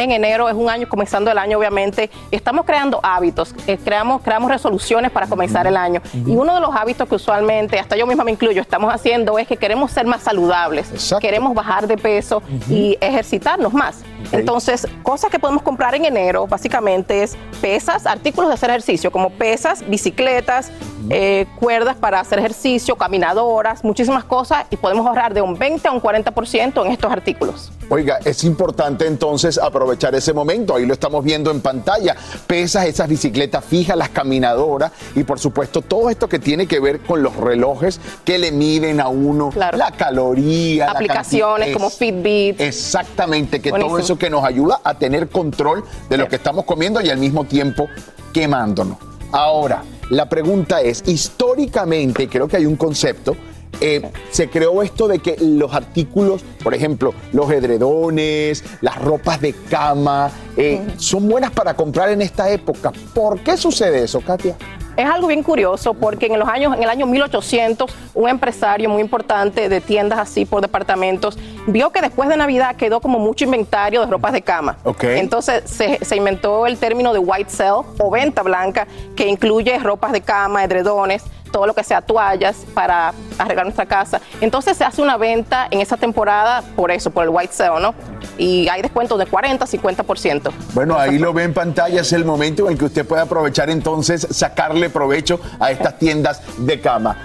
[SPEAKER 35] En enero es un año, comenzando el año obviamente, estamos creando hábitos, eh, creamos, creamos resoluciones para comenzar el año. Y uno de los hábitos que usualmente, hasta yo misma me incluyo, estamos haciendo es que queremos ser más saludables, queremos bajar de peso y ejercitarnos más. Entonces, cosas que podemos comprar en enero básicamente es pesas, artículos de hacer ejercicio, como pesas, bicicletas, eh, cuerdas para hacer ejercicio, caminadoras, muchísimas cosas y podemos ahorrar de un 20 a un 40% en estos artículos.
[SPEAKER 5] Oiga, es importante entonces aprovechar ese momento. Ahí lo estamos viendo en pantalla. Pesas, esas bicicletas fijas, las caminadoras y por supuesto todo esto que tiene que ver con los relojes que le miden a uno la caloría. la
[SPEAKER 35] Aplicaciones como Fitbit.
[SPEAKER 5] Exactamente, que todo
[SPEAKER 35] Buenísimo.
[SPEAKER 5] Eso que nos ayuda a tener control de lo que estamos comiendo y al mismo tiempo quemándonos. Ahora, la pregunta es, históricamente creo que hay un concepto, eh, se creó esto de que los artículos, por ejemplo, los edredones, las ropas de cama, eh, son buenas para comprar en esta época. ¿Por qué sucede eso, Katia?
[SPEAKER 35] Es algo bien curioso porque en los años, en el año 1800, un empresario muy importante de tiendas así por departamentos vio que después de Navidad quedó como mucho inventario de ropas de cama.
[SPEAKER 5] Ok.
[SPEAKER 35] Entonces se, se inventó el término de white sale o venta blanca que incluye ropas de cama, edredones, todo lo que sea toallas para arreglar nuestra casa. Entonces se hace una venta en esa temporada por eso, por el white sale, ¿no? Y hay descuentos de 40, 50%.
[SPEAKER 5] Bueno, ahí lo ve en pantalla, es el momento en el que usted puede aprovechar entonces, sacarle provecho a estas tiendas de cama.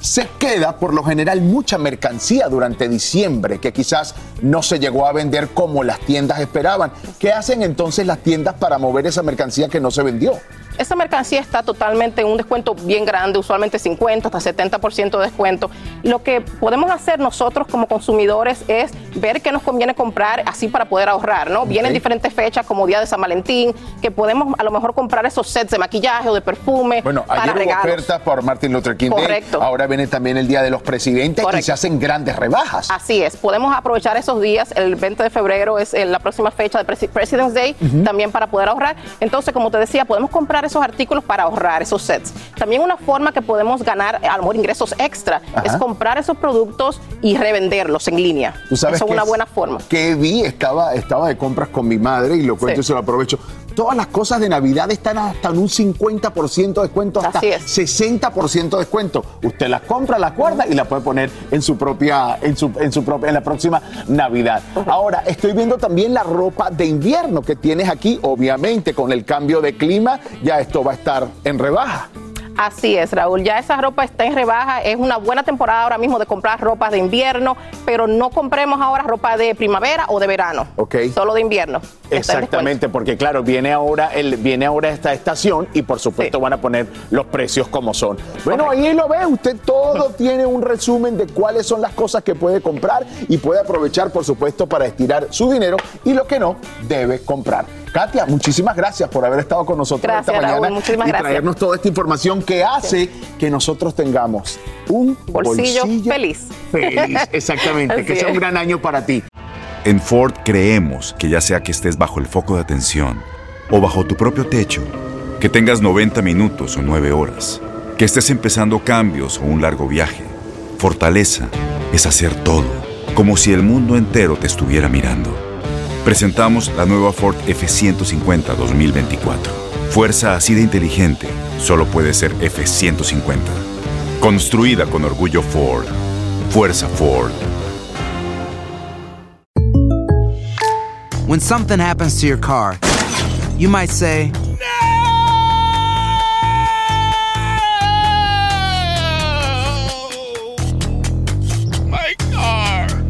[SPEAKER 5] Se queda por lo general mucha mercancía durante diciembre que quizás no se llegó a vender como las tiendas esperaban. ¿Qué hacen entonces las tiendas para mover esa mercancía que no se vendió?
[SPEAKER 35] Esa mercancía está totalmente en un descuento bien grande, usualmente 50 hasta 70% de descuento. Lo que podemos hacer nosotros como consumidores es ver qué nos conviene comprar así para poder ahorrar, ¿no? Vienen diferentes fechas como Día de San Valentín, que podemos a lo mejor comprar esos sets de maquillaje o de perfume
[SPEAKER 5] Bueno,
[SPEAKER 35] para
[SPEAKER 5] ayer hubo
[SPEAKER 35] regalos.
[SPEAKER 5] ofertas por Martin Luther King Day.
[SPEAKER 35] Correcto.
[SPEAKER 5] Ahora viene también el Día de los Presidentes y
[SPEAKER 35] Correcto.
[SPEAKER 5] se hacen grandes rebajas.
[SPEAKER 35] Así es, podemos aprovechar esos días. El 20 de febrero es eh, la próxima fecha de Presi- President's Day, también para poder ahorrar. Entonces, como te decía, podemos comprar esos artículos para ahorrar, esos sets. También una forma que podemos ganar, a lo mejor, ingresos extra,
[SPEAKER 5] Ajá.
[SPEAKER 35] es comprar esos productos y revenderlos en línea.
[SPEAKER 5] ¿Tú sabes
[SPEAKER 35] Eso es una buena forma.
[SPEAKER 5] que vi, estaba, estaba de compras con mi madre y lo cuento
[SPEAKER 35] Sí.
[SPEAKER 5] y se lo aprovecho. Todas las cosas de Navidad están hasta en un 50% de descuento, hasta
[SPEAKER 35] Así es.
[SPEAKER 5] 60% de descuento. Usted las compra, las guarda y la puede poner en su propia, en su, en su propia, en la próxima Navidad. Ahora, estoy viendo también la ropa de invierno que tienes aquí. Obviamente, con el cambio de clima, ya esto va a estar en rebaja.
[SPEAKER 35] Así es, Raúl. Ya esa ropa está en rebaja. Es una buena temporada ahora mismo de comprar ropa de invierno, pero no compremos ahora ropa de primavera o de verano.
[SPEAKER 5] Ok.
[SPEAKER 35] Solo de invierno.
[SPEAKER 5] Exactamente, porque claro, viene ahora, el, viene ahora esta estación y por supuesto van a poner los precios como son. Bueno, ahí lo ve, usted todo tiene un resumen de cuáles son las cosas que puede comprar y puede aprovechar, por supuesto, para estirar su dinero y lo que no debe comprar. Katia, muchísimas gracias por haber estado con nosotros
[SPEAKER 35] Gracias,
[SPEAKER 5] esta mañana
[SPEAKER 35] Raúl, muchísimas
[SPEAKER 5] y
[SPEAKER 35] gracias.
[SPEAKER 5] traernos toda esta información que hace que nosotros tengamos un
[SPEAKER 35] Bolsillo
[SPEAKER 5] bolsillo,
[SPEAKER 35] feliz.
[SPEAKER 5] Feliz, exactamente. Que sea
[SPEAKER 35] es.
[SPEAKER 5] un gran año para ti.
[SPEAKER 18] En Ford creemos que ya sea que estés bajo el foco de atención o bajo tu propio techo, que tengas 90 minutos o 9 horas, que estés empezando cambios o un largo viaje, fortaleza es hacer todo, como si el mundo entero te estuviera mirando. Presentamos la nueva Ford F150 2024. Fuerza así de inteligente solo puede ser F150. Construida con orgullo Ford. Fuerza Ford.
[SPEAKER 19] When something happens to your car, you might say,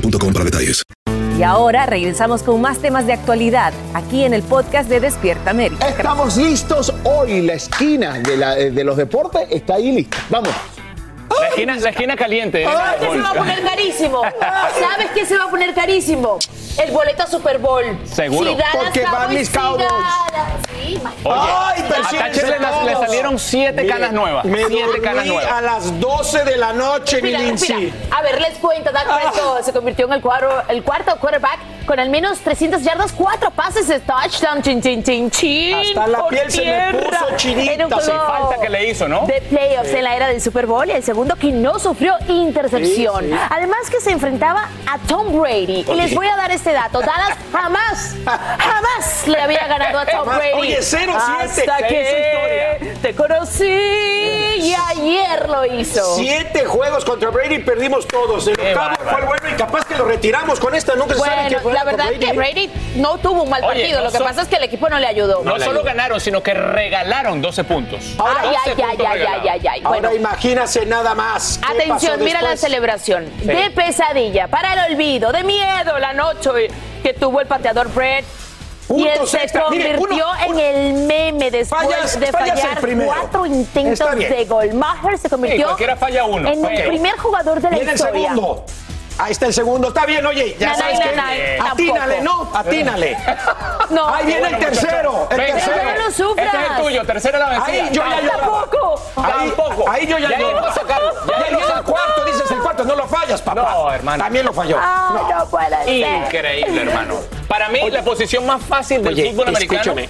[SPEAKER 36] boostmobile.com para detalles.
[SPEAKER 37] Y ahora regresamos con más temas de actualidad aquí en el podcast de Despierta América.
[SPEAKER 5] Estamos listos hoy. La esquina de, la- de los deportes está ahí lista. Vamos.
[SPEAKER 38] La esquina, la esquina caliente. ¿eh?
[SPEAKER 39] ¿Sabes qué se va a poner carísimo? ¿Sabes qué se va a poner carísimo? El boleto a Super Bowl.
[SPEAKER 38] Seguro.
[SPEAKER 39] Si
[SPEAKER 38] Porque van mis Cowboys.
[SPEAKER 39] Sí.
[SPEAKER 38] Oye, a Thatcher le, le salieron siete canas nuevas.
[SPEAKER 1] Me
[SPEAKER 38] siete canas nuevas.
[SPEAKER 1] a las 12 de la noche, mi Lindsay.
[SPEAKER 39] A ver, les cuento. Dak Prescott se convirtió en el, cuadro, el cuarto quarterback con al menos 300 yardas, cuatro pases de touchdown. Chin, chin, chin, chin.
[SPEAKER 1] Hasta la piel se me
[SPEAKER 39] tierra.
[SPEAKER 1] puso chinita.
[SPEAKER 39] Era un
[SPEAKER 1] Sí,
[SPEAKER 38] falta que le hizo, ¿no?
[SPEAKER 39] De playoffs en la era del Super Bowl y el segundo que no sufrió intercepción.
[SPEAKER 1] Sí, sí.
[SPEAKER 39] Además que se enfrentaba a Tom Brady. Y les voy a dar este dato. Dallas jamás, jamás le había ganado a Tom. Brady.
[SPEAKER 1] Oye, 0-7,
[SPEAKER 39] Hasta que te conocí y ayer lo hizo.
[SPEAKER 1] Siete juegos contra Brady perdimos todos. El octavo fue el bueno y capaz que lo retiramos con esta. Nunca se sabe qué fue
[SPEAKER 39] la verdad que Brady no tuvo un mal
[SPEAKER 38] Oye,
[SPEAKER 39] partido.
[SPEAKER 38] no
[SPEAKER 39] Lo que
[SPEAKER 38] so-
[SPEAKER 39] pasa es que el equipo no le ayudó.
[SPEAKER 38] No solo ganaron, sino que regalaron 12 puntos.
[SPEAKER 1] Ahora,
[SPEAKER 39] ay,
[SPEAKER 38] 12
[SPEAKER 39] ay, ay,
[SPEAKER 38] puntos
[SPEAKER 39] ay, ay,
[SPEAKER 38] regalados.
[SPEAKER 39] ay, ay.
[SPEAKER 1] Ahora
[SPEAKER 39] Bueno,
[SPEAKER 1] imagínase nada más. ¿Qué pasó
[SPEAKER 39] Atención, mira la
[SPEAKER 1] después?
[SPEAKER 39] celebración. De pesadilla, para el olvido, de miedo, la noche que tuvo el pateador Brett. Y él
[SPEAKER 1] Puntos
[SPEAKER 39] se
[SPEAKER 1] extra. Mire,
[SPEAKER 39] convirtió
[SPEAKER 1] uno-
[SPEAKER 39] en el meme después
[SPEAKER 1] Fallas-
[SPEAKER 39] de
[SPEAKER 1] fallas el
[SPEAKER 39] fallar
[SPEAKER 1] primero.
[SPEAKER 39] cuatro intentos
[SPEAKER 1] Está bien.
[SPEAKER 39] de gol. Maher se convirtió
[SPEAKER 38] cualquiera falla uno.
[SPEAKER 39] en
[SPEAKER 38] Ok.
[SPEAKER 39] el primer jugador de la
[SPEAKER 1] Viene el
[SPEAKER 39] historia.
[SPEAKER 1] segundo. Ahí está el segundo. Está bien, oye. Ya
[SPEAKER 39] No,
[SPEAKER 1] sabes
[SPEAKER 39] no,
[SPEAKER 1] que.
[SPEAKER 39] no, no,
[SPEAKER 1] Atínale,
[SPEAKER 39] tampoco.
[SPEAKER 1] ¿no? Atínale.
[SPEAKER 39] No,
[SPEAKER 1] Ahí viene el tercero. El tercero.
[SPEAKER 39] Pero no sufras.
[SPEAKER 38] Este es el tuyo, tercera la vencida.
[SPEAKER 1] Ahí yo ya.
[SPEAKER 39] Tampoco.
[SPEAKER 1] Ahí,
[SPEAKER 38] Tampoco.
[SPEAKER 1] ahí yo ya,
[SPEAKER 38] sacarlo, ya llegó
[SPEAKER 1] el cuarto, dices el cuarto. No lo fallas, papá.
[SPEAKER 38] No, hermano.
[SPEAKER 1] También lo falló.
[SPEAKER 39] Ay, no puede ser.
[SPEAKER 38] Increíble, hermano. Para mí, la posición más fácil del fútbol americano.
[SPEAKER 1] escúchame.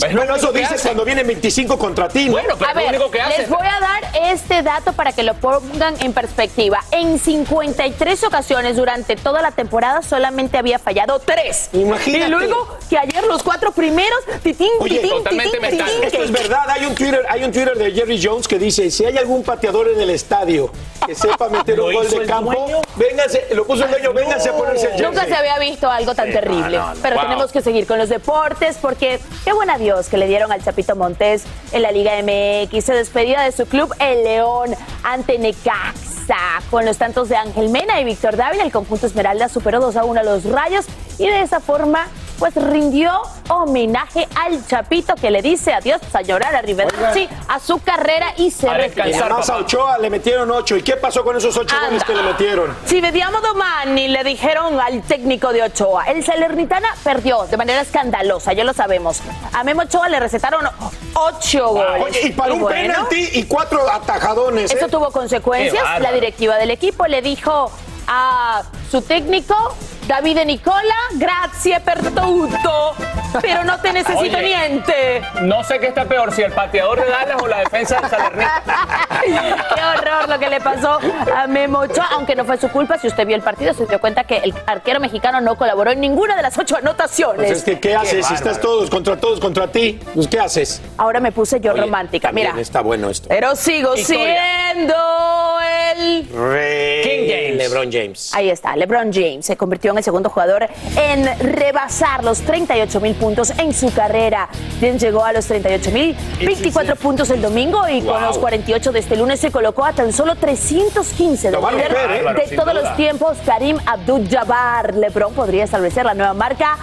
[SPEAKER 1] Bueno, eso dices
[SPEAKER 38] hace.
[SPEAKER 1] cuando vienen 25 contra ti, ¿no?
[SPEAKER 38] Bueno, pero
[SPEAKER 39] A
[SPEAKER 38] es lo
[SPEAKER 39] ver,
[SPEAKER 38] único que hace.
[SPEAKER 39] les voy a dar este dato para que lo pongan en perspectiva. En 53 ocasiones durante toda la temporada solamente había fallado tres.
[SPEAKER 1] Imagínate.
[SPEAKER 39] Y luego que ayer los cuatro primeros, titín,
[SPEAKER 1] Oye,
[SPEAKER 39] titín,
[SPEAKER 38] totalmente
[SPEAKER 39] titín,
[SPEAKER 38] mental.
[SPEAKER 39] titín,
[SPEAKER 1] Esto
[SPEAKER 39] que-
[SPEAKER 1] es verdad, hay un Twitter, hay un Twitter de Jerry Jones que dice, si hay algún pateador en el estadio que sepa meter
[SPEAKER 38] ¿Lo
[SPEAKER 1] un gol de
[SPEAKER 38] el
[SPEAKER 1] campo,
[SPEAKER 38] dueño?
[SPEAKER 1] vénganse, lo puso el dueño, vénganse a ponerse el
[SPEAKER 39] Nunca
[SPEAKER 1] jersey.
[SPEAKER 39] se había visto algo tan terrible.
[SPEAKER 38] no, no,
[SPEAKER 39] Pero
[SPEAKER 38] wow.
[SPEAKER 39] tenemos que seguir con los deportes porque qué buena Que le dieron al Chapito Montés en la Liga MX. Se despedía de su club El León ante Necaxa. Con los tantos de Ángel Mena y Víctor Dávila, el conjunto Esmeralda superó 2 a 1 a los Rayos y de esa forma pues rindió homenaje al Chapito que le dice adiós a llorar a Rivederci a su carrera y se
[SPEAKER 1] Y
[SPEAKER 39] retira.
[SPEAKER 1] además a Ochoa le metieron ocho. ¿Y qué pasó con esos ocho goles
[SPEAKER 39] Anda.
[SPEAKER 1] que le metieron?
[SPEAKER 39] Si vediamo domani, le dijeron al técnico de Ochoa. El Salernitana perdió de manera escandalosa, ya lo sabemos. A Memo Ochoa le recetaron ocho goles.
[SPEAKER 1] Oye, y para un
[SPEAKER 39] bueno,
[SPEAKER 1] penalti y cuatro atajadones.
[SPEAKER 39] Eso
[SPEAKER 1] ¿eh?
[SPEAKER 39] tuvo consecuencias. La directiva del equipo le dijo a su técnico, Davide Nicola, grazie per tutto, pero no te necesito
[SPEAKER 38] Oye.
[SPEAKER 39] niente.
[SPEAKER 38] No sé qué está peor, si el pateador de Dallas o la defensa de Salernitana.
[SPEAKER 39] Qué lo que le pasó a Memo Ochoa, aunque no fue su culpa. Si usted vio el partido, se dio cuenta que el arquero mexicano no colaboró en ninguna de las ocho anotaciones.
[SPEAKER 1] Pues es que, ¿qué haces? Si estás todos contra todos contra ti, pues ¿qué haces?
[SPEAKER 39] Ahora me puse yo romántica. Mira,
[SPEAKER 1] está bueno esto.
[SPEAKER 39] pero sigo
[SPEAKER 1] Historia.
[SPEAKER 39] siendo el
[SPEAKER 1] King James. LeBron James.
[SPEAKER 39] Ahí está, LeBron James se convirtió en el segundo jugador en rebasar los 38 mil puntos en su carrera. James llegó a los 38 mil, 24 puntos el domingo y con los 48 de este lunes se colocó a tan solo 315
[SPEAKER 1] Lo
[SPEAKER 39] del
[SPEAKER 1] va a
[SPEAKER 39] líder
[SPEAKER 1] romper, ¿eh?
[SPEAKER 39] De todos los tiempos, Karim Abdul-Jabbar. LeBron podría establecer la nueva marca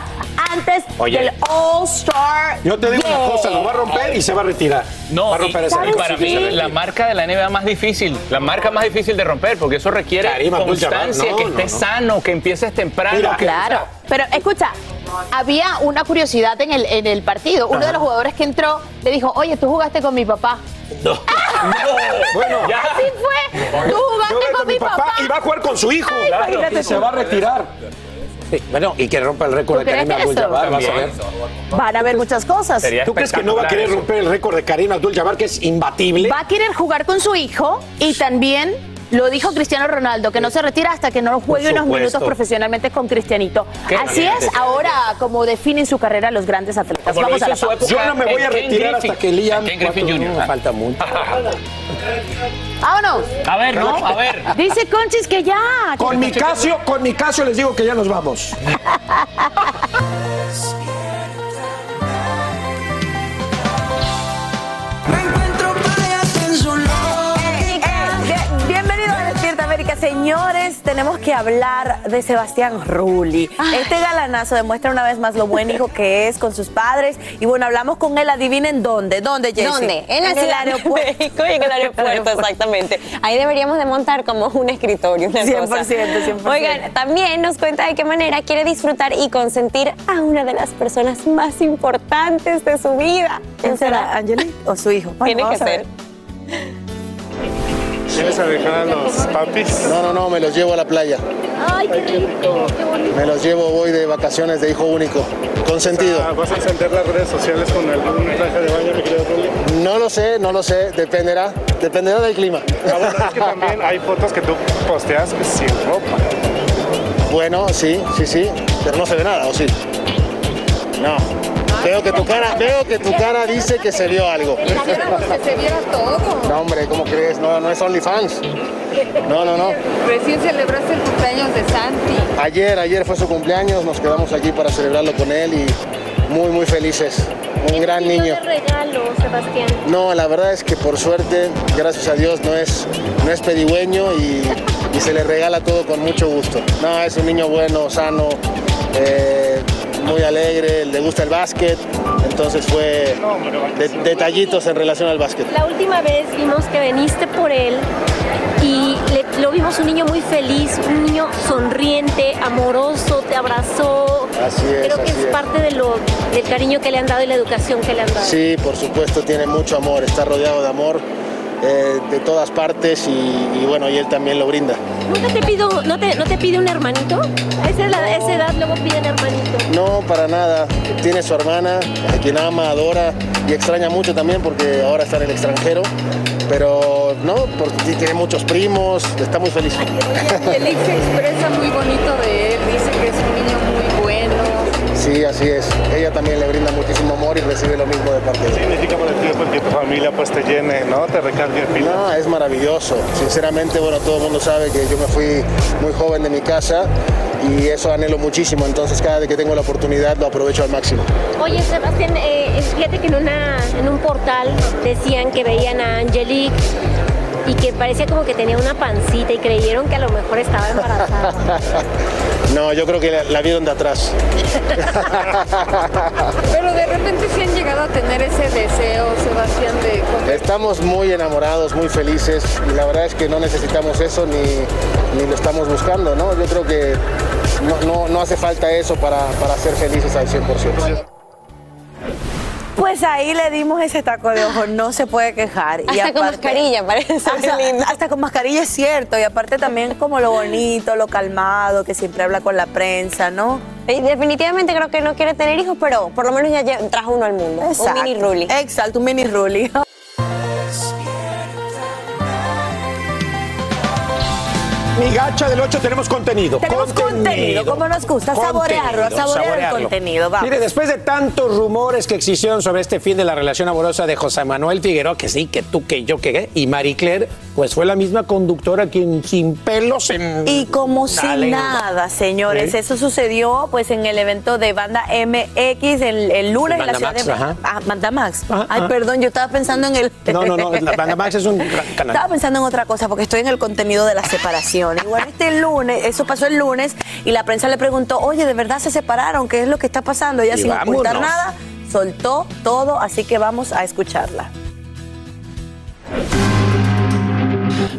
[SPEAKER 39] antes
[SPEAKER 1] Oye.
[SPEAKER 39] del All-Star.
[SPEAKER 1] Yo te digo una
[SPEAKER 39] Game.
[SPEAKER 1] cosa, lo va a romper y se va a retirar.
[SPEAKER 38] No,
[SPEAKER 1] va a romper
[SPEAKER 38] y,
[SPEAKER 1] esa
[SPEAKER 38] y para mí
[SPEAKER 39] Sí.
[SPEAKER 38] la marca de la NBA más difícil, la marca más difícil de romper, porque eso requiere
[SPEAKER 1] Karim
[SPEAKER 38] constancia,
[SPEAKER 1] no,
[SPEAKER 38] que
[SPEAKER 1] no,
[SPEAKER 38] estés
[SPEAKER 1] no.
[SPEAKER 38] sano, que empieces temprano. que-
[SPEAKER 39] Claro, pero escucha, había una curiosidad en el, en el partido. Uno de los jugadores que entró le dijo, oye, tú jugaste con mi papá.
[SPEAKER 1] Bueno,
[SPEAKER 38] Ya.
[SPEAKER 39] Así fue. Tú jugaste con mi papá.
[SPEAKER 1] y va a jugar con su hijo.
[SPEAKER 39] Ay,
[SPEAKER 1] se va a retirar.
[SPEAKER 5] Sí, bueno, y que rompa el récord
[SPEAKER 39] ¿Tú
[SPEAKER 5] de Karim? Abdul-Jabbar, vas a ver.
[SPEAKER 39] Van a haber muchas cosas.
[SPEAKER 38] Sería
[SPEAKER 1] ¿Tú crees que no va a querer romper el récord de Karim Abdul-Jabbar, que es imbatible?
[SPEAKER 39] Va a querer jugar con su hijo y también lo dijo Cristiano Ronaldo, que no se retira hasta que no juegue unos minutos profesionalmente con Cristianito.
[SPEAKER 38] Qué
[SPEAKER 39] Así es ahora como definen su carrera los grandes atletas.
[SPEAKER 38] Como
[SPEAKER 39] Vamos a la pausa.
[SPEAKER 38] época
[SPEAKER 1] Yo no me voy a retirar hasta que Liam...
[SPEAKER 38] Jr.
[SPEAKER 5] No, falta mucho.
[SPEAKER 39] Vámonos.
[SPEAKER 38] A ver, ¿no? A ver.
[SPEAKER 39] Dice Conchis que ya.
[SPEAKER 1] Con mi Casio, con mi Casio les digo que ya nos vamos.
[SPEAKER 3] Bienvenidos a Despierta América. Señores, tenemos que hablar de Sebastián Rulli. Este galanazo demuestra una vez más lo buen hijo que es con sus padres. Y bueno, hablamos con él, adivinen dónde. ¿Dónde, Jessy?
[SPEAKER 2] ¿Dónde? En la
[SPEAKER 3] el
[SPEAKER 2] Ciudad de
[SPEAKER 3] aeropuerto.
[SPEAKER 2] México y en el aeropuerto, exactamente. Ahí deberíamos de montar como un escritorio, una
[SPEAKER 3] 100%,
[SPEAKER 2] cosa.
[SPEAKER 3] 100%.
[SPEAKER 2] Oigan, también nos cuenta de qué manera quiere disfrutar y consentir a una de las personas más importantes de su vida.
[SPEAKER 3] ¿Quién será? ¿Angelique o su hijo? Bueno,
[SPEAKER 2] Tiene que ser.
[SPEAKER 3] Ver.
[SPEAKER 40] ¿Quieres a dejar a los papis?
[SPEAKER 41] No, no, no, me los llevo a la playa.
[SPEAKER 40] Ay, qué rico.
[SPEAKER 41] Me los llevo, voy de vacaciones de hijo único. Consentido.
[SPEAKER 40] Ah, ¿Vas a encender las redes sociales con algún traje de baño, mi querido Rulli?
[SPEAKER 41] No lo sé, no lo sé, dependerá. Dependerá del clima.
[SPEAKER 40] La verdad es que también hay fotos que tú posteas sin ropa.
[SPEAKER 41] Bueno, sí, sí, sí, pero no se ve nada, ¿o sí? No. Veo que tu cara, veo que tu cara dice que se vio algo.
[SPEAKER 42] Que se viera todo.
[SPEAKER 41] No, hombre, ¿cómo crees? No, no es OnlyFans. No, no, no.
[SPEAKER 42] Recién celebraste el cumpleaños de Santi.
[SPEAKER 41] Ayer, ayer fue su cumpleaños, nos quedamos aquí para celebrarlo con él y muy, muy felices. Un gran niño.
[SPEAKER 42] regalo, Sebastián?
[SPEAKER 41] No, la verdad es que por suerte, gracias a Dios, no es, no es pedigüeño y, y se le regala todo con mucho gusto. No, es un niño bueno, sano, eh, muy alegre, le gusta el básquet, entonces fue de- detallitos en relación al básquet.
[SPEAKER 42] La última vez vimos que veniste por él y le- lo vimos un niño muy feliz, un niño sonriente, amoroso, te abrazó.
[SPEAKER 41] Así es,
[SPEAKER 42] Creo que
[SPEAKER 41] así
[SPEAKER 42] es
[SPEAKER 41] es.
[SPEAKER 42] parte de lo, del cariño que le han dado y la educación que le han dado.
[SPEAKER 41] Sí, por supuesto, tiene mucho amor, está rodeado de amor eh, de todas partes y, y bueno, y él también lo brinda.
[SPEAKER 42] ¿Nunca te, pido, no te, no te pide un hermanito? A esa, edad- a esa edad luego piden hermanito.
[SPEAKER 41] No, para nada. Tiene su hermana, a quien ama, adora y extraña mucho también porque ahora está en el extranjero. Pero no, porque tiene muchos primos, está muy feliz.
[SPEAKER 42] Expresa muy bonito de él, dice que es un niño muy.
[SPEAKER 41] Sí, así es. Ella también le brinda muchísimo amor y recibe lo mismo de parte de él.
[SPEAKER 40] Significa para ti porque tu familia pues te llene, ¿no? Te recargue pilas.
[SPEAKER 41] No, es maravilloso. Sinceramente, bueno, todo el mundo sabe que yo me fui muy joven de mi casa y eso anhelo muchísimo. Entonces, cada vez que tengo la oportunidad lo aprovecho al máximo.
[SPEAKER 42] Oye, Sebastián, eh, fíjate que en, una, en un portal decían que veían a Angelique y que parecía como que tenía una pancita y creyeron que a lo mejor estaba embarazada.
[SPEAKER 41] No, yo creo que la, la vieron de atrás.
[SPEAKER 43] Pero de repente sí han llegado a tener ese deseo, Sebastián, de
[SPEAKER 41] Estamos muy enamorados, muy felices y la verdad es que no necesitamos eso ni, ni lo estamos buscando, ¿no? Yo creo que no, no- no hace falta eso para, para ser felices al 100%.
[SPEAKER 3] Pues ahí le dimos ese taco de ojo, no se puede quejar.
[SPEAKER 2] Hasta con mascarilla, parece
[SPEAKER 3] hasta,
[SPEAKER 2] lindo.
[SPEAKER 3] hasta con mascarilla es cierto, y aparte también como lo bonito, lo calmado, que siempre habla con la prensa, ¿no?
[SPEAKER 2] Y definitivamente creo que no quiere tener hijos, pero por lo menos ya trajo uno al mundo.
[SPEAKER 3] Exacto.
[SPEAKER 2] Un mini Ruli.
[SPEAKER 3] Exacto, un mini Ruli.
[SPEAKER 1] Mi gacha del 8 tenemos contenido.
[SPEAKER 3] Tenemos contenido, como nos gusta, saborearlo,
[SPEAKER 1] Contenido,
[SPEAKER 3] saborear el
[SPEAKER 1] saborearlo.
[SPEAKER 3] contenido, vamos.
[SPEAKER 1] Mire, después de tantos rumores que existieron sobre este fin de la relación amorosa de José Manuel Figueroa, que sí, que tú, que yo, que y Marie Claire, pues fue la misma conductora quien sin pelos en
[SPEAKER 3] Y como si nada, señores, eso sucedió pues en el evento de Banda MX el, el lunes en la ciudad de
[SPEAKER 1] ajá.
[SPEAKER 3] Ah, Banda Max. Ay,
[SPEAKER 1] ajá.
[SPEAKER 3] perdón, yo estaba pensando en el
[SPEAKER 1] No, no, no, la Banda Max es un gran canal.
[SPEAKER 3] Estaba pensando en otra cosa porque estoy en el contenido de la separación. Igual este lunes, eso pasó el lunes y la prensa le preguntó, oye, ¿de verdad se separaron? ¿Qué es lo que está pasando? Ella
[SPEAKER 1] Y
[SPEAKER 3] sin ocultar
[SPEAKER 1] vámonos.
[SPEAKER 3] nada, soltó todo, así que vamos a escucharla.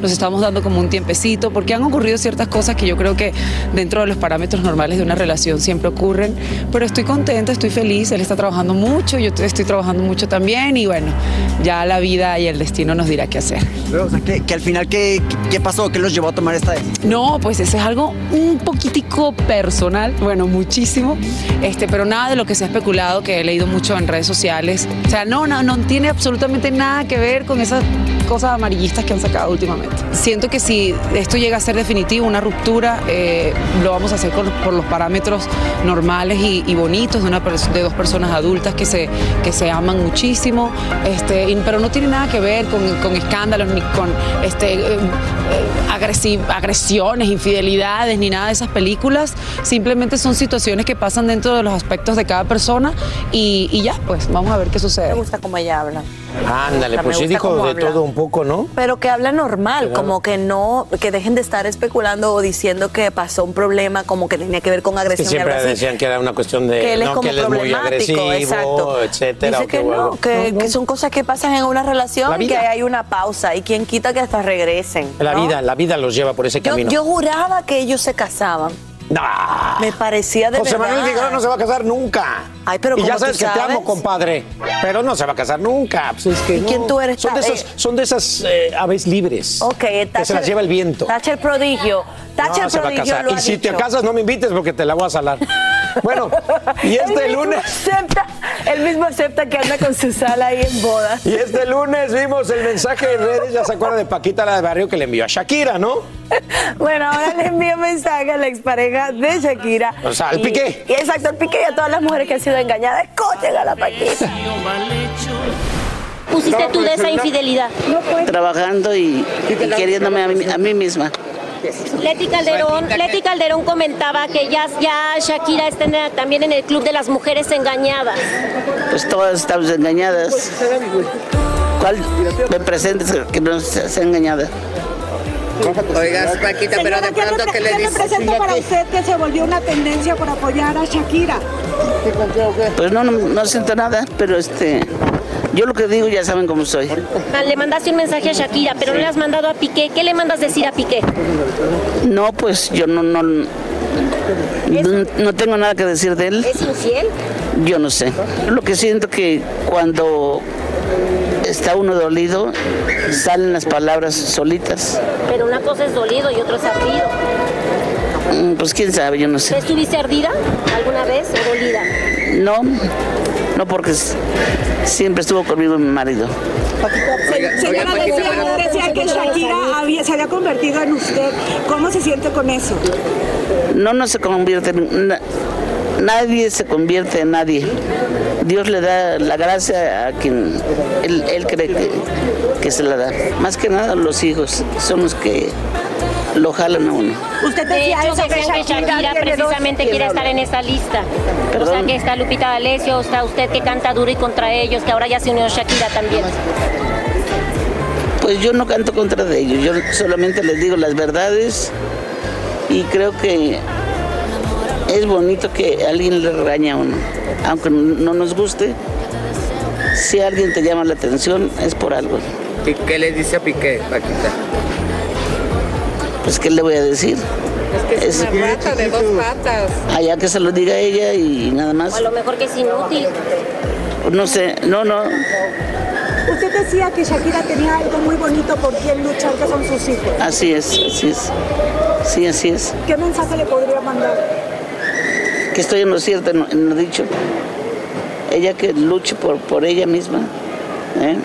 [SPEAKER 44] Nos estamos dando como un tiempecito, porque han ocurrido ciertas cosas que yo creo que dentro de los parámetros normales de una relación siempre ocurren, pero estoy contenta, estoy feliz, él está trabajando mucho, yo estoy trabajando mucho también y bueno, ya la vida y el destino nos dirá qué hacer.
[SPEAKER 45] O sea, que, que al final, ¿qué, ¿qué pasó? ¿Qué los llevó a tomar esta decisión?
[SPEAKER 44] No, pues eso es algo un poquitico personal, bueno, muchísimo, este, pero nada de lo que se ha especulado, que he leído mucho en redes sociales. O sea, no, no, no tiene absolutamente nada que ver con esas cosas amarillistas que han sacado últimamente. Siento que si esto llega a ser definitivo, una ruptura, eh, lo vamos a hacer con- por los parámetros normales y, y bonitos de, una, de dos personas adultas que se, que se aman muchísimo, este, y- pero no tiene nada que ver con, con escándalos ni con este, eh, eh, agresi- agresiones, infidelidades, ni nada de esas películas. Simplemente son situaciones que pasan dentro de los aspectos de cada persona y, y ya, pues vamos a ver qué sucede.
[SPEAKER 3] Me gusta cómo ella habla.
[SPEAKER 1] Ándale, pues sí dijo de
[SPEAKER 3] habla.
[SPEAKER 1] todo un poco, ¿no?
[SPEAKER 3] Pero que habla normal,
[SPEAKER 1] Claro.
[SPEAKER 3] como que no, que dejen de estar especulando o diciendo que pasó un problema como que tenía que ver con
[SPEAKER 1] Que
[SPEAKER 3] agresión y
[SPEAKER 1] siempre
[SPEAKER 3] algo así.
[SPEAKER 1] decían que era una cuestión de
[SPEAKER 3] que él es
[SPEAKER 1] no,
[SPEAKER 3] como
[SPEAKER 1] que él es muy
[SPEAKER 3] problemático,
[SPEAKER 1] agresivo,
[SPEAKER 3] exacto.
[SPEAKER 1] etcétera.
[SPEAKER 3] Dice
[SPEAKER 1] o
[SPEAKER 3] que
[SPEAKER 1] que
[SPEAKER 3] no, que, que son cosas que pasan en una relación
[SPEAKER 1] La
[SPEAKER 3] y que hay una pausa y quien quita que hasta regresen.
[SPEAKER 1] La
[SPEAKER 3] ¿no?
[SPEAKER 1] vida, la vida los lleva por ese
[SPEAKER 3] Yo,
[SPEAKER 1] camino.
[SPEAKER 3] yo juraba que ellos se casaban.
[SPEAKER 1] Nah.
[SPEAKER 3] Me parecía de
[SPEAKER 1] José
[SPEAKER 3] verdad.
[SPEAKER 1] Manuel Figueroa no se va a casar nunca.
[SPEAKER 3] Ay, pero
[SPEAKER 1] y ya
[SPEAKER 3] ¿cómo
[SPEAKER 1] sabes que te amo, compadre. Pero no se va a casar nunca. Pues es que
[SPEAKER 3] ¿Y
[SPEAKER 1] no.
[SPEAKER 3] quién tú eres?
[SPEAKER 1] Son de
[SPEAKER 3] Ta-
[SPEAKER 1] esas,
[SPEAKER 3] eh,
[SPEAKER 1] son de esas eh, aves libres.
[SPEAKER 3] Ok,
[SPEAKER 1] que se
[SPEAKER 3] Thatcher-
[SPEAKER 1] las lleva el viento.
[SPEAKER 3] Thatcher Prodigio. Thatcher
[SPEAKER 1] no se va a
[SPEAKER 3] Prodigio
[SPEAKER 1] casar. Y si te casas, no me invites porque te la voy a salar. Bueno, y este lunes.
[SPEAKER 3] Acepta, él mismo acepta que anda con su sala ahí en bodas.
[SPEAKER 1] Y este lunes vimos el mensaje en redes, ya se acuerda de Paquita la de Barrio que le envió a Shakira, ¿no?
[SPEAKER 3] Bueno, ahora le envío mensaje a la expareja de Shakira.
[SPEAKER 1] O sea, al
[SPEAKER 3] Y-
[SPEAKER 1] Piqué.
[SPEAKER 3] y exacto, al Piqué y a todas las mujeres que han sido engañadas. Escuchen a la Paquita.
[SPEAKER 42] Pusiste tú de esa infidelidad.
[SPEAKER 46] trabajando y, y queriéndome a mí, a mí misma.
[SPEAKER 42] Leti Calderón, Leti Calderón comentaba que ya, ya Shakira está en también en el club de las mujeres engañadas.
[SPEAKER 46] Pues todas estamos engañadas. ¿Cuál me presentes que no sea, engañada?
[SPEAKER 47] Oigas, Paquita, pero de pronto, ¿qué le dices?
[SPEAKER 48] representa para usted que se volvió una tendencia por apoyar a Shakira?
[SPEAKER 46] Pues no, no, no siento nada, pero este, yo lo que digo ya saben cómo soy.
[SPEAKER 42] Ah, Le mandaste un mensaje a Shakira, pero no le has mandado a Piqué. ¿Qué le mandas decir a Piqué?
[SPEAKER 46] No, pues yo no, no, no, no tengo nada que decir de él.
[SPEAKER 42] ¿Es infiel?
[SPEAKER 46] Yo no sé. Lo que siento que cuando está uno dolido, salen las palabras solitas.
[SPEAKER 42] Pero una cosa es dolido y otra es ardido.
[SPEAKER 46] Mm, Pues quién sabe, yo no sé.
[SPEAKER 42] ¿Estuviste ardida alguna vez o dolida?
[SPEAKER 46] No, no porque siempre estuvo conmigo mi marido.
[SPEAKER 48] Señora, decía, decía que Shakira había- se había convertido en usted. ¿Cómo se siente con eso?
[SPEAKER 46] No, no se convierte en... na- nadie se convierte en nadie. Dios le da la gracia a quien él, él cree que, que se la da. Más que nada los hijos son los que lo jalan a uno.
[SPEAKER 48] Usted
[SPEAKER 42] De
[SPEAKER 48] decía
[SPEAKER 42] hecho,
[SPEAKER 48] eso, que Shakira
[SPEAKER 42] precisamente quiere estar en esta lista. O sea, que está Lupita D'Alessio, está usted que canta duro y contra ellos, que ahora ya se unió Shakira también.
[SPEAKER 46] Pues yo no canto contra de ellos, yo solamente les digo las verdades y creo que es bonito que alguien le regañe a uno, aunque no nos guste. Si alguien te llama la atención es por algo.
[SPEAKER 49] ¿Y qué le dice a Piqué, Paquita?
[SPEAKER 46] Pues qué le voy a decir.
[SPEAKER 43] Es que es una rata de dos patas.
[SPEAKER 46] Allá que se lo diga ella y nada
[SPEAKER 42] O
[SPEAKER 46] más.
[SPEAKER 42] a lo mejor que es inútil.
[SPEAKER 46] No sé, no, no.
[SPEAKER 48] Usted decía que Shakira tenía algo muy bonito por quien luchar, que son sus hijos.
[SPEAKER 46] Así es, así es. Sí, así es.
[SPEAKER 48] ¿Qué mensaje le podría mandar?
[SPEAKER 46] Que estoy en lo cierto, en lo- en lo dicho. Ella que luche por, por ella misma. ¿eh?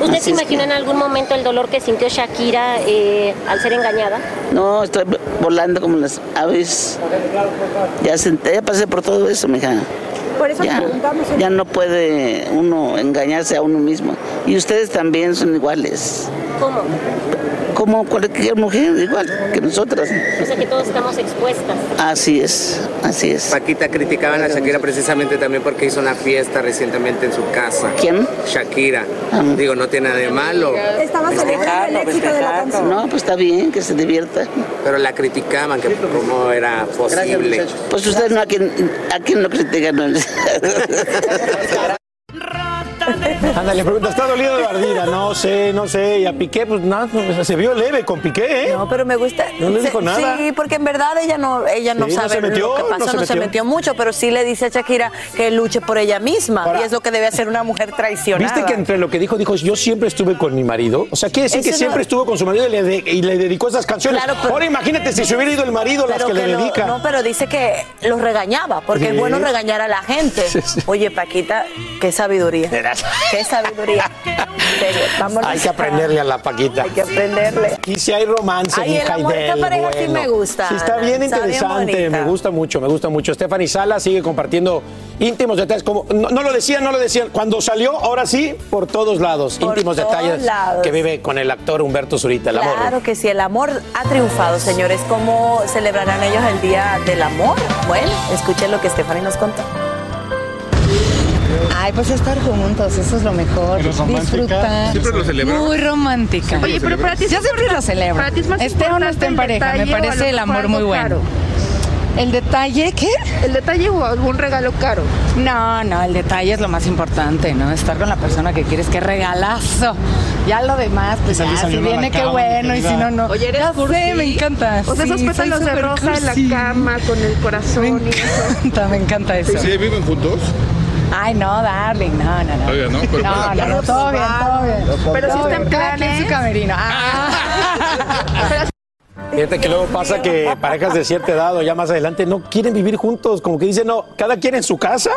[SPEAKER 42] ¿Usted
[SPEAKER 46] Así
[SPEAKER 42] se
[SPEAKER 46] es
[SPEAKER 42] imagina en algún momento el dolor que sintió Shakira eh, al ser engañada?
[SPEAKER 46] No, estoy volando como las aves. Ya, senté, ya pasé por todo eso, mija.
[SPEAKER 48] Por eso
[SPEAKER 46] Ya,
[SPEAKER 48] preguntamos.
[SPEAKER 46] ya no puede uno engañarse a uno mismo. Y ustedes también son iguales.
[SPEAKER 42] ¿Cómo?
[SPEAKER 46] Como cualquier mujer, igual que nosotras.
[SPEAKER 42] O sea que todos estamos expuestas.
[SPEAKER 46] Así es, así es.
[SPEAKER 49] Paquita criticaban a Shakira precisamente también porque hizo una fiesta recientemente en su casa.
[SPEAKER 46] ¿Quién?
[SPEAKER 49] Shakira. Digo, no tiene nada de malo.
[SPEAKER 48] Estaba celebrando el éxito de la canción.
[SPEAKER 46] No, pues está bien, que se divierta.
[SPEAKER 49] Pero la criticaban, que cómo era posible.
[SPEAKER 46] Pues ustedes no, a quien, a quien lo critican. no.
[SPEAKER 1] Anda, le pregunta, ¿está dolido de ardida? No sé, no sé. Y a Piqué, pues nada, no, se vio leve con Piqué, ¿eh?
[SPEAKER 3] No, pero me gusta.
[SPEAKER 1] No le
[SPEAKER 3] Se-
[SPEAKER 1] dijo nada.
[SPEAKER 3] Sí, porque en verdad ella no, ella no
[SPEAKER 1] Sí, no
[SPEAKER 3] sabe
[SPEAKER 1] se metió,
[SPEAKER 3] lo que
[SPEAKER 1] no
[SPEAKER 3] pasó,
[SPEAKER 1] se
[SPEAKER 3] no se
[SPEAKER 1] metió.
[SPEAKER 3] mucho, pero sí le dice a Shakira que luche por ella misma.
[SPEAKER 1] Ahora-
[SPEAKER 3] y es lo que debe hacer una mujer traicionada.
[SPEAKER 1] ¿Viste que entre lo que dijo, dijo, yo siempre estuve con mi marido? O sea, quiere decir que
[SPEAKER 3] no-
[SPEAKER 1] siempre estuvo con su marido y le, de- y le dedicó esas canciones.
[SPEAKER 3] Claro, pero-
[SPEAKER 1] Ahora imagínate si se hubiera ido el marido, las que, le
[SPEAKER 3] lo-
[SPEAKER 1] dedica.
[SPEAKER 3] no, pero dice que los regañaba, porque
[SPEAKER 1] Sí.
[SPEAKER 3] es bueno regañar a la gente.
[SPEAKER 1] Sí, sí.
[SPEAKER 3] Oye, Paquita, qué sabiduría.
[SPEAKER 1] Verás.
[SPEAKER 3] Qué sabiduría. Serio.
[SPEAKER 1] Hay que aprenderle a la Paquita.
[SPEAKER 3] Hay que aprenderle.
[SPEAKER 1] Y si hay romance,
[SPEAKER 3] Ay, el amor esta pareja sí
[SPEAKER 1] bueno.
[SPEAKER 3] me gusta,
[SPEAKER 1] Sí, está bien
[SPEAKER 3] está
[SPEAKER 1] interesante, me gusta mucho, me gusta mucho. Stephanie Sala sigue compartiendo íntimos detalles, como no, no lo decían, no lo decían. Cuando salió, ahora sí, por todos lados,
[SPEAKER 3] Por
[SPEAKER 1] íntimos
[SPEAKER 3] todos
[SPEAKER 1] detalles
[SPEAKER 3] lados.
[SPEAKER 1] que vive con el actor Humberto Zurita, el amor.
[SPEAKER 3] Claro que sí, el amor ha triunfado, señores. ¿Cómo celebrarán ellos el Día del Amor? Bueno, escuchen lo que Stephanie nos contó.
[SPEAKER 50] Ay, pues estar juntos, eso es lo mejor. Disfrutar.
[SPEAKER 20] ¿Siempre lo celebras?
[SPEAKER 50] Muy romántica.
[SPEAKER 20] ¿Siempre lo
[SPEAKER 50] Oye, pero para ti yo siempre lo celebro.
[SPEAKER 20] para ti es más
[SPEAKER 50] esté o no esté en pareja, me parece el amor muy bueno.
[SPEAKER 43] caro?
[SPEAKER 50] ¿El detalle qué?
[SPEAKER 43] ¿El detalle o algún regalo caro?
[SPEAKER 50] No, no, el detalle es lo más importante, ¿no? Estar con la persona que quieres, qué regalazo. Ya lo demás, pues ya, si viene, qué
[SPEAKER 43] cama,
[SPEAKER 50] bueno, y si no, no.
[SPEAKER 43] Oye, eres cursi.
[SPEAKER 50] sé, me encanta.
[SPEAKER 43] O sea, esos
[SPEAKER 50] Sí,
[SPEAKER 43] pétalos
[SPEAKER 50] soy
[SPEAKER 43] de rosa en la cama con el corazón y eso.
[SPEAKER 50] Me encanta, me encanta eso.
[SPEAKER 20] ¿Sí viven juntos?
[SPEAKER 50] Ay, no, darling, no, no, no.
[SPEAKER 20] Oiga, ¿no? Pero
[SPEAKER 50] no,
[SPEAKER 20] bueno,
[SPEAKER 50] no, no, todo bien, todo bien.
[SPEAKER 43] Pero sí
[SPEAKER 50] Todo
[SPEAKER 43] está en
[SPEAKER 50] cada quien
[SPEAKER 43] planes.
[SPEAKER 50] su camerino. Ah.
[SPEAKER 1] Fíjate que luego pasa que parejas de cierta edad o ya más adelante no quieren vivir juntos, como que dicen, no, cada quien en su casa,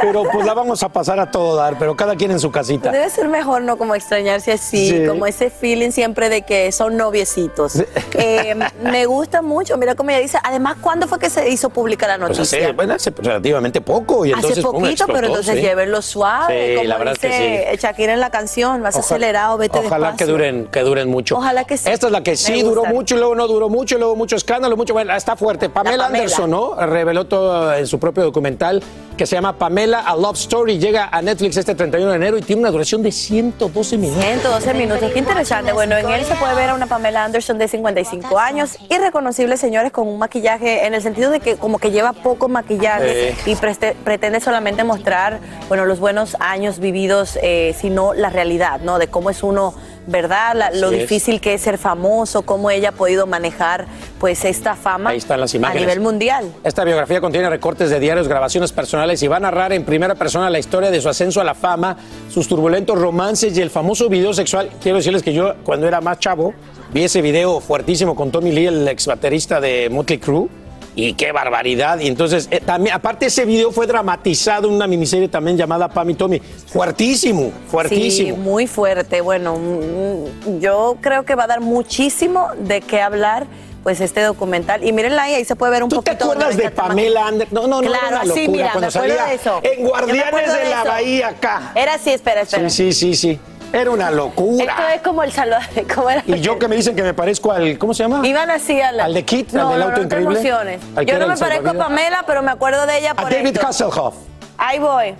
[SPEAKER 1] pero pues la vamos a pasar a todo dar, pero cada quien en su casita.
[SPEAKER 3] Debe ser mejor, ¿no? Como extrañarse así,
[SPEAKER 1] Sí.
[SPEAKER 3] como ese feeling siempre de que son noviecitos. Eh, me gusta mucho, mira cómo ella dice. Además, ¿cuándo fue que se hizo pública la
[SPEAKER 1] Pues
[SPEAKER 3] noticia?
[SPEAKER 1] hace, bueno, hace relativamente poco y entonces
[SPEAKER 3] Hace poquito, pero entonces
[SPEAKER 1] sí.
[SPEAKER 3] llévenlo suave. Como
[SPEAKER 1] la verdad es que
[SPEAKER 3] Shakira en la canción, vas
[SPEAKER 1] Ojalá-
[SPEAKER 3] acelerado, vete
[SPEAKER 1] Ojalá
[SPEAKER 3] despacio.
[SPEAKER 1] que duren, que duren mucho.
[SPEAKER 3] Ojalá que sí.
[SPEAKER 1] Esta es la que
[SPEAKER 3] Me
[SPEAKER 1] sí duró
[SPEAKER 3] gusta.
[SPEAKER 1] mucho y luego no duró mucho luego mucho escándalo, mucho. Bueno, está fuerte. Pamela,
[SPEAKER 3] Pamela.
[SPEAKER 1] Anderson, ¿no? Reveló todo en su propio documental que se llama Pamela A Love Story. Llega a Netflix este 31 de enero y tiene una duración de 112 minutos.
[SPEAKER 3] 112 minutos, qué interesante. Bueno, en él se puede ver a una Pamela Anderson de 55 años, irreconocible, señores, con un maquillaje, en el sentido de que como que lleva poco maquillaje y preste- pretende solamente mostrar, bueno, los buenos años vividos, eh, sino la realidad, ¿no? De cómo es uno, ¿verdad? La- lo
[SPEAKER 1] es.
[SPEAKER 3] difícil que es ser famoso, cómo ella ha podido manejar, pues, esta fama
[SPEAKER 1] Ahí están las
[SPEAKER 3] a
[SPEAKER 1] imágenes.
[SPEAKER 3] nivel mundial.
[SPEAKER 1] Esta biografía contiene recortes de diarios, grabaciones personales y va a narrar en primera persona la historia de su ascenso a la fama, sus turbulentos romances y el famoso video sexual. Quiero decirles que yo, cuando era más chavo, vi ese video fuertísimo con Tommy Lee, el ex baterista de Motley Crue. Y qué barbaridad. Y entonces, eh, también, aparte ese video fue dramatizado en una miniserie también llamada Pam y Tommy. Fuertísimo, fuertísimo.
[SPEAKER 3] Sí, muy fuerte. Bueno, mm, yo creo que va a dar muchísimo de qué hablar. Pues este documental. Y mírenla ahí, ahí se puede ver un
[SPEAKER 1] ¿Tú te
[SPEAKER 3] poquito. donde
[SPEAKER 1] acuerdas de Pamela Anderson? No, no, no,
[SPEAKER 3] Claro,
[SPEAKER 1] era una
[SPEAKER 3] mira,
[SPEAKER 1] cuando
[SPEAKER 3] me
[SPEAKER 1] salía
[SPEAKER 3] de eso.
[SPEAKER 1] en Guardianes de,
[SPEAKER 3] de
[SPEAKER 1] la. Bahía acá.
[SPEAKER 3] Era así, espera, espera.
[SPEAKER 1] Sí, sí, sí, sí. Era una locura.
[SPEAKER 3] Esto es como el saludo. ¿Cómo era?
[SPEAKER 1] Y yo que me dicen que me parezco al, ¿cómo se llama?
[SPEAKER 3] Iban así a la...
[SPEAKER 1] Al de Kit,
[SPEAKER 3] no,
[SPEAKER 1] al del
[SPEAKER 3] no,
[SPEAKER 1] auto
[SPEAKER 3] no
[SPEAKER 1] increíble.
[SPEAKER 3] emociones.
[SPEAKER 1] Al
[SPEAKER 3] Yo no me parezco a. Pamela, pero me acuerdo de ella
[SPEAKER 1] A
[SPEAKER 3] por
[SPEAKER 1] David
[SPEAKER 3] esto.
[SPEAKER 1] Hasselhoff.
[SPEAKER 3] Ahí voy.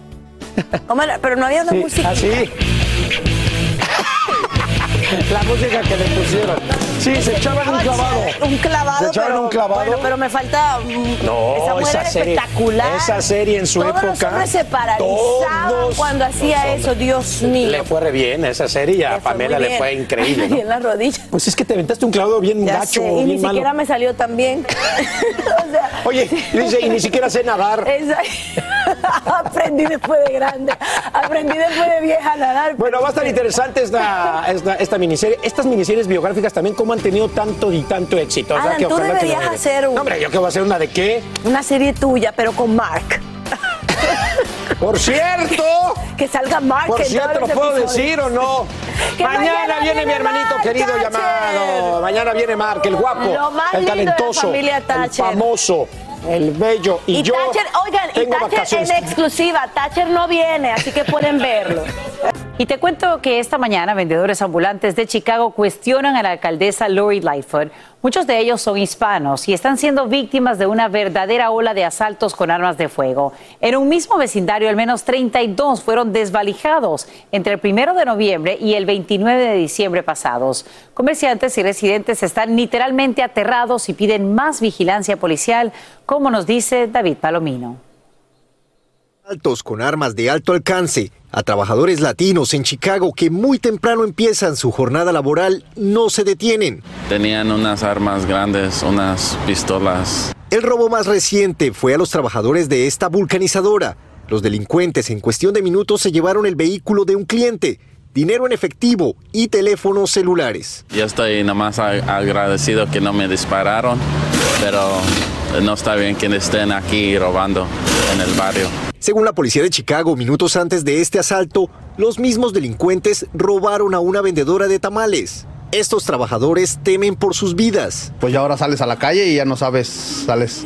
[SPEAKER 3] Pero no había una
[SPEAKER 1] Sí,
[SPEAKER 3] música.
[SPEAKER 1] así. La música que le pusieron. Sí, se echaban un clavado.
[SPEAKER 3] Un clavado.
[SPEAKER 1] Se echaban
[SPEAKER 3] pero,
[SPEAKER 1] un clavado.
[SPEAKER 3] Bueno, pero me falta. mm,
[SPEAKER 1] No,
[SPEAKER 3] esa mujer era
[SPEAKER 1] serie,
[SPEAKER 3] espectacular.
[SPEAKER 1] esa serie en su
[SPEAKER 3] Todos
[SPEAKER 1] época.
[SPEAKER 3] Los hombres se paralizaban
[SPEAKER 1] todos
[SPEAKER 3] cuando hacía eso, Dios mío.
[SPEAKER 1] Le fue re bien esa serie y a Pamela le fue increíble.
[SPEAKER 3] Y
[SPEAKER 1] ¿no?
[SPEAKER 3] en las rodillas.
[SPEAKER 1] Pues es que te aventaste un clavado bien
[SPEAKER 3] Ya
[SPEAKER 1] gacho,
[SPEAKER 3] sé, y ni
[SPEAKER 1] bien malo.
[SPEAKER 3] siquiera me salió tan bien.
[SPEAKER 1] Oye, dice, y ni siquiera sé nadar.
[SPEAKER 3] Esa- Aprendí después de grande. Aprendí después de vieja a nadar.
[SPEAKER 1] Bueno, va a estar interesante esta, esta, esta miniserie. Estas miniseries biográficas también, ¿cómo han tenido tanto y tanto éxito? O sea,
[SPEAKER 3] Alan,
[SPEAKER 1] que
[SPEAKER 3] tú
[SPEAKER 1] que
[SPEAKER 3] deberías hacer un-
[SPEAKER 1] No, hombre, ¿yo qué voy a hacer? ¿Una de qué?
[SPEAKER 3] Una serie tuya, pero con Mark.
[SPEAKER 1] Por cierto.
[SPEAKER 3] que salga Mark.
[SPEAKER 1] Por cierto, ¿lo puedo
[SPEAKER 3] episodios.
[SPEAKER 1] decir o no? Mañana viene mi hermanito querido llamado. Mañana viene Mark, el guapo,
[SPEAKER 3] Lo más
[SPEAKER 1] el
[SPEAKER 3] lindo de la
[SPEAKER 1] talentoso, el famoso, el bello. Y,
[SPEAKER 3] Y,
[SPEAKER 1] yo
[SPEAKER 3] Thatcher, oigan, y
[SPEAKER 1] tengo
[SPEAKER 3] Thatcher
[SPEAKER 1] vacaciones.
[SPEAKER 3] en exclusiva. Thatcher no viene, así que pueden verlo.
[SPEAKER 6] Y te cuento que esta mañana vendedores ambulantes de Chicago cuestionan a la alcaldesa Lori Lightfoot. Muchos de ellos son hispanos y están siendo víctimas de una verdadera ola de asaltos con armas de fuego. En un mismo vecindario, al menos 32 fueron desvalijados entre el primero de noviembre y el 29 de diciembre pasados. Comerciantes y residentes están literalmente aterrados y piden más vigilancia policial, como nos dice David Palomino.
[SPEAKER 51] Altos con armas de alto alcance a trabajadores latinos en Chicago que muy temprano empiezan su jornada laboral no se detienen.
[SPEAKER 52] Tenían unas armas grandes, unas pistolas.
[SPEAKER 51] El robo más reciente fue a los trabajadores de esta vulcanizadora. Los delincuentes en cuestión de minutos se llevaron el vehículo de un cliente, dinero en efectivo y teléfonos celulares.
[SPEAKER 52] Yo estoy nada más agradecido que no me dispararon, pero no está bien que estén aquí robando en el barrio.
[SPEAKER 51] Según la policía de Chicago, minutos antes de este asalto, los mismos delincuentes robaron a una vendedora de tamales. Estos trabajadores temen por sus vidas.
[SPEAKER 53] Pues ya ahora sales a la calle y ya no sabes, sales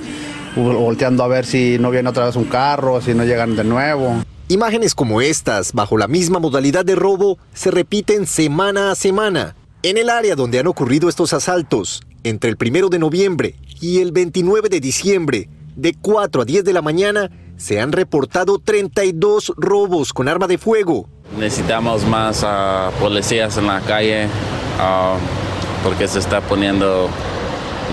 [SPEAKER 53] vol- volteando a ver si no viene otra vez un carro, si no llegan de nuevo.
[SPEAKER 51] Imágenes como estas, bajo la misma modalidad de robo, se repiten semana a semana. En el área donde han ocurrido estos asaltos, entre el 1 de noviembre y el 29 de diciembre, de 4 a 10 de la mañana, se han reportado 32 robos con arma de fuego.
[SPEAKER 52] Necesitamos más ah, policías en la calle ah, porque se está poniendo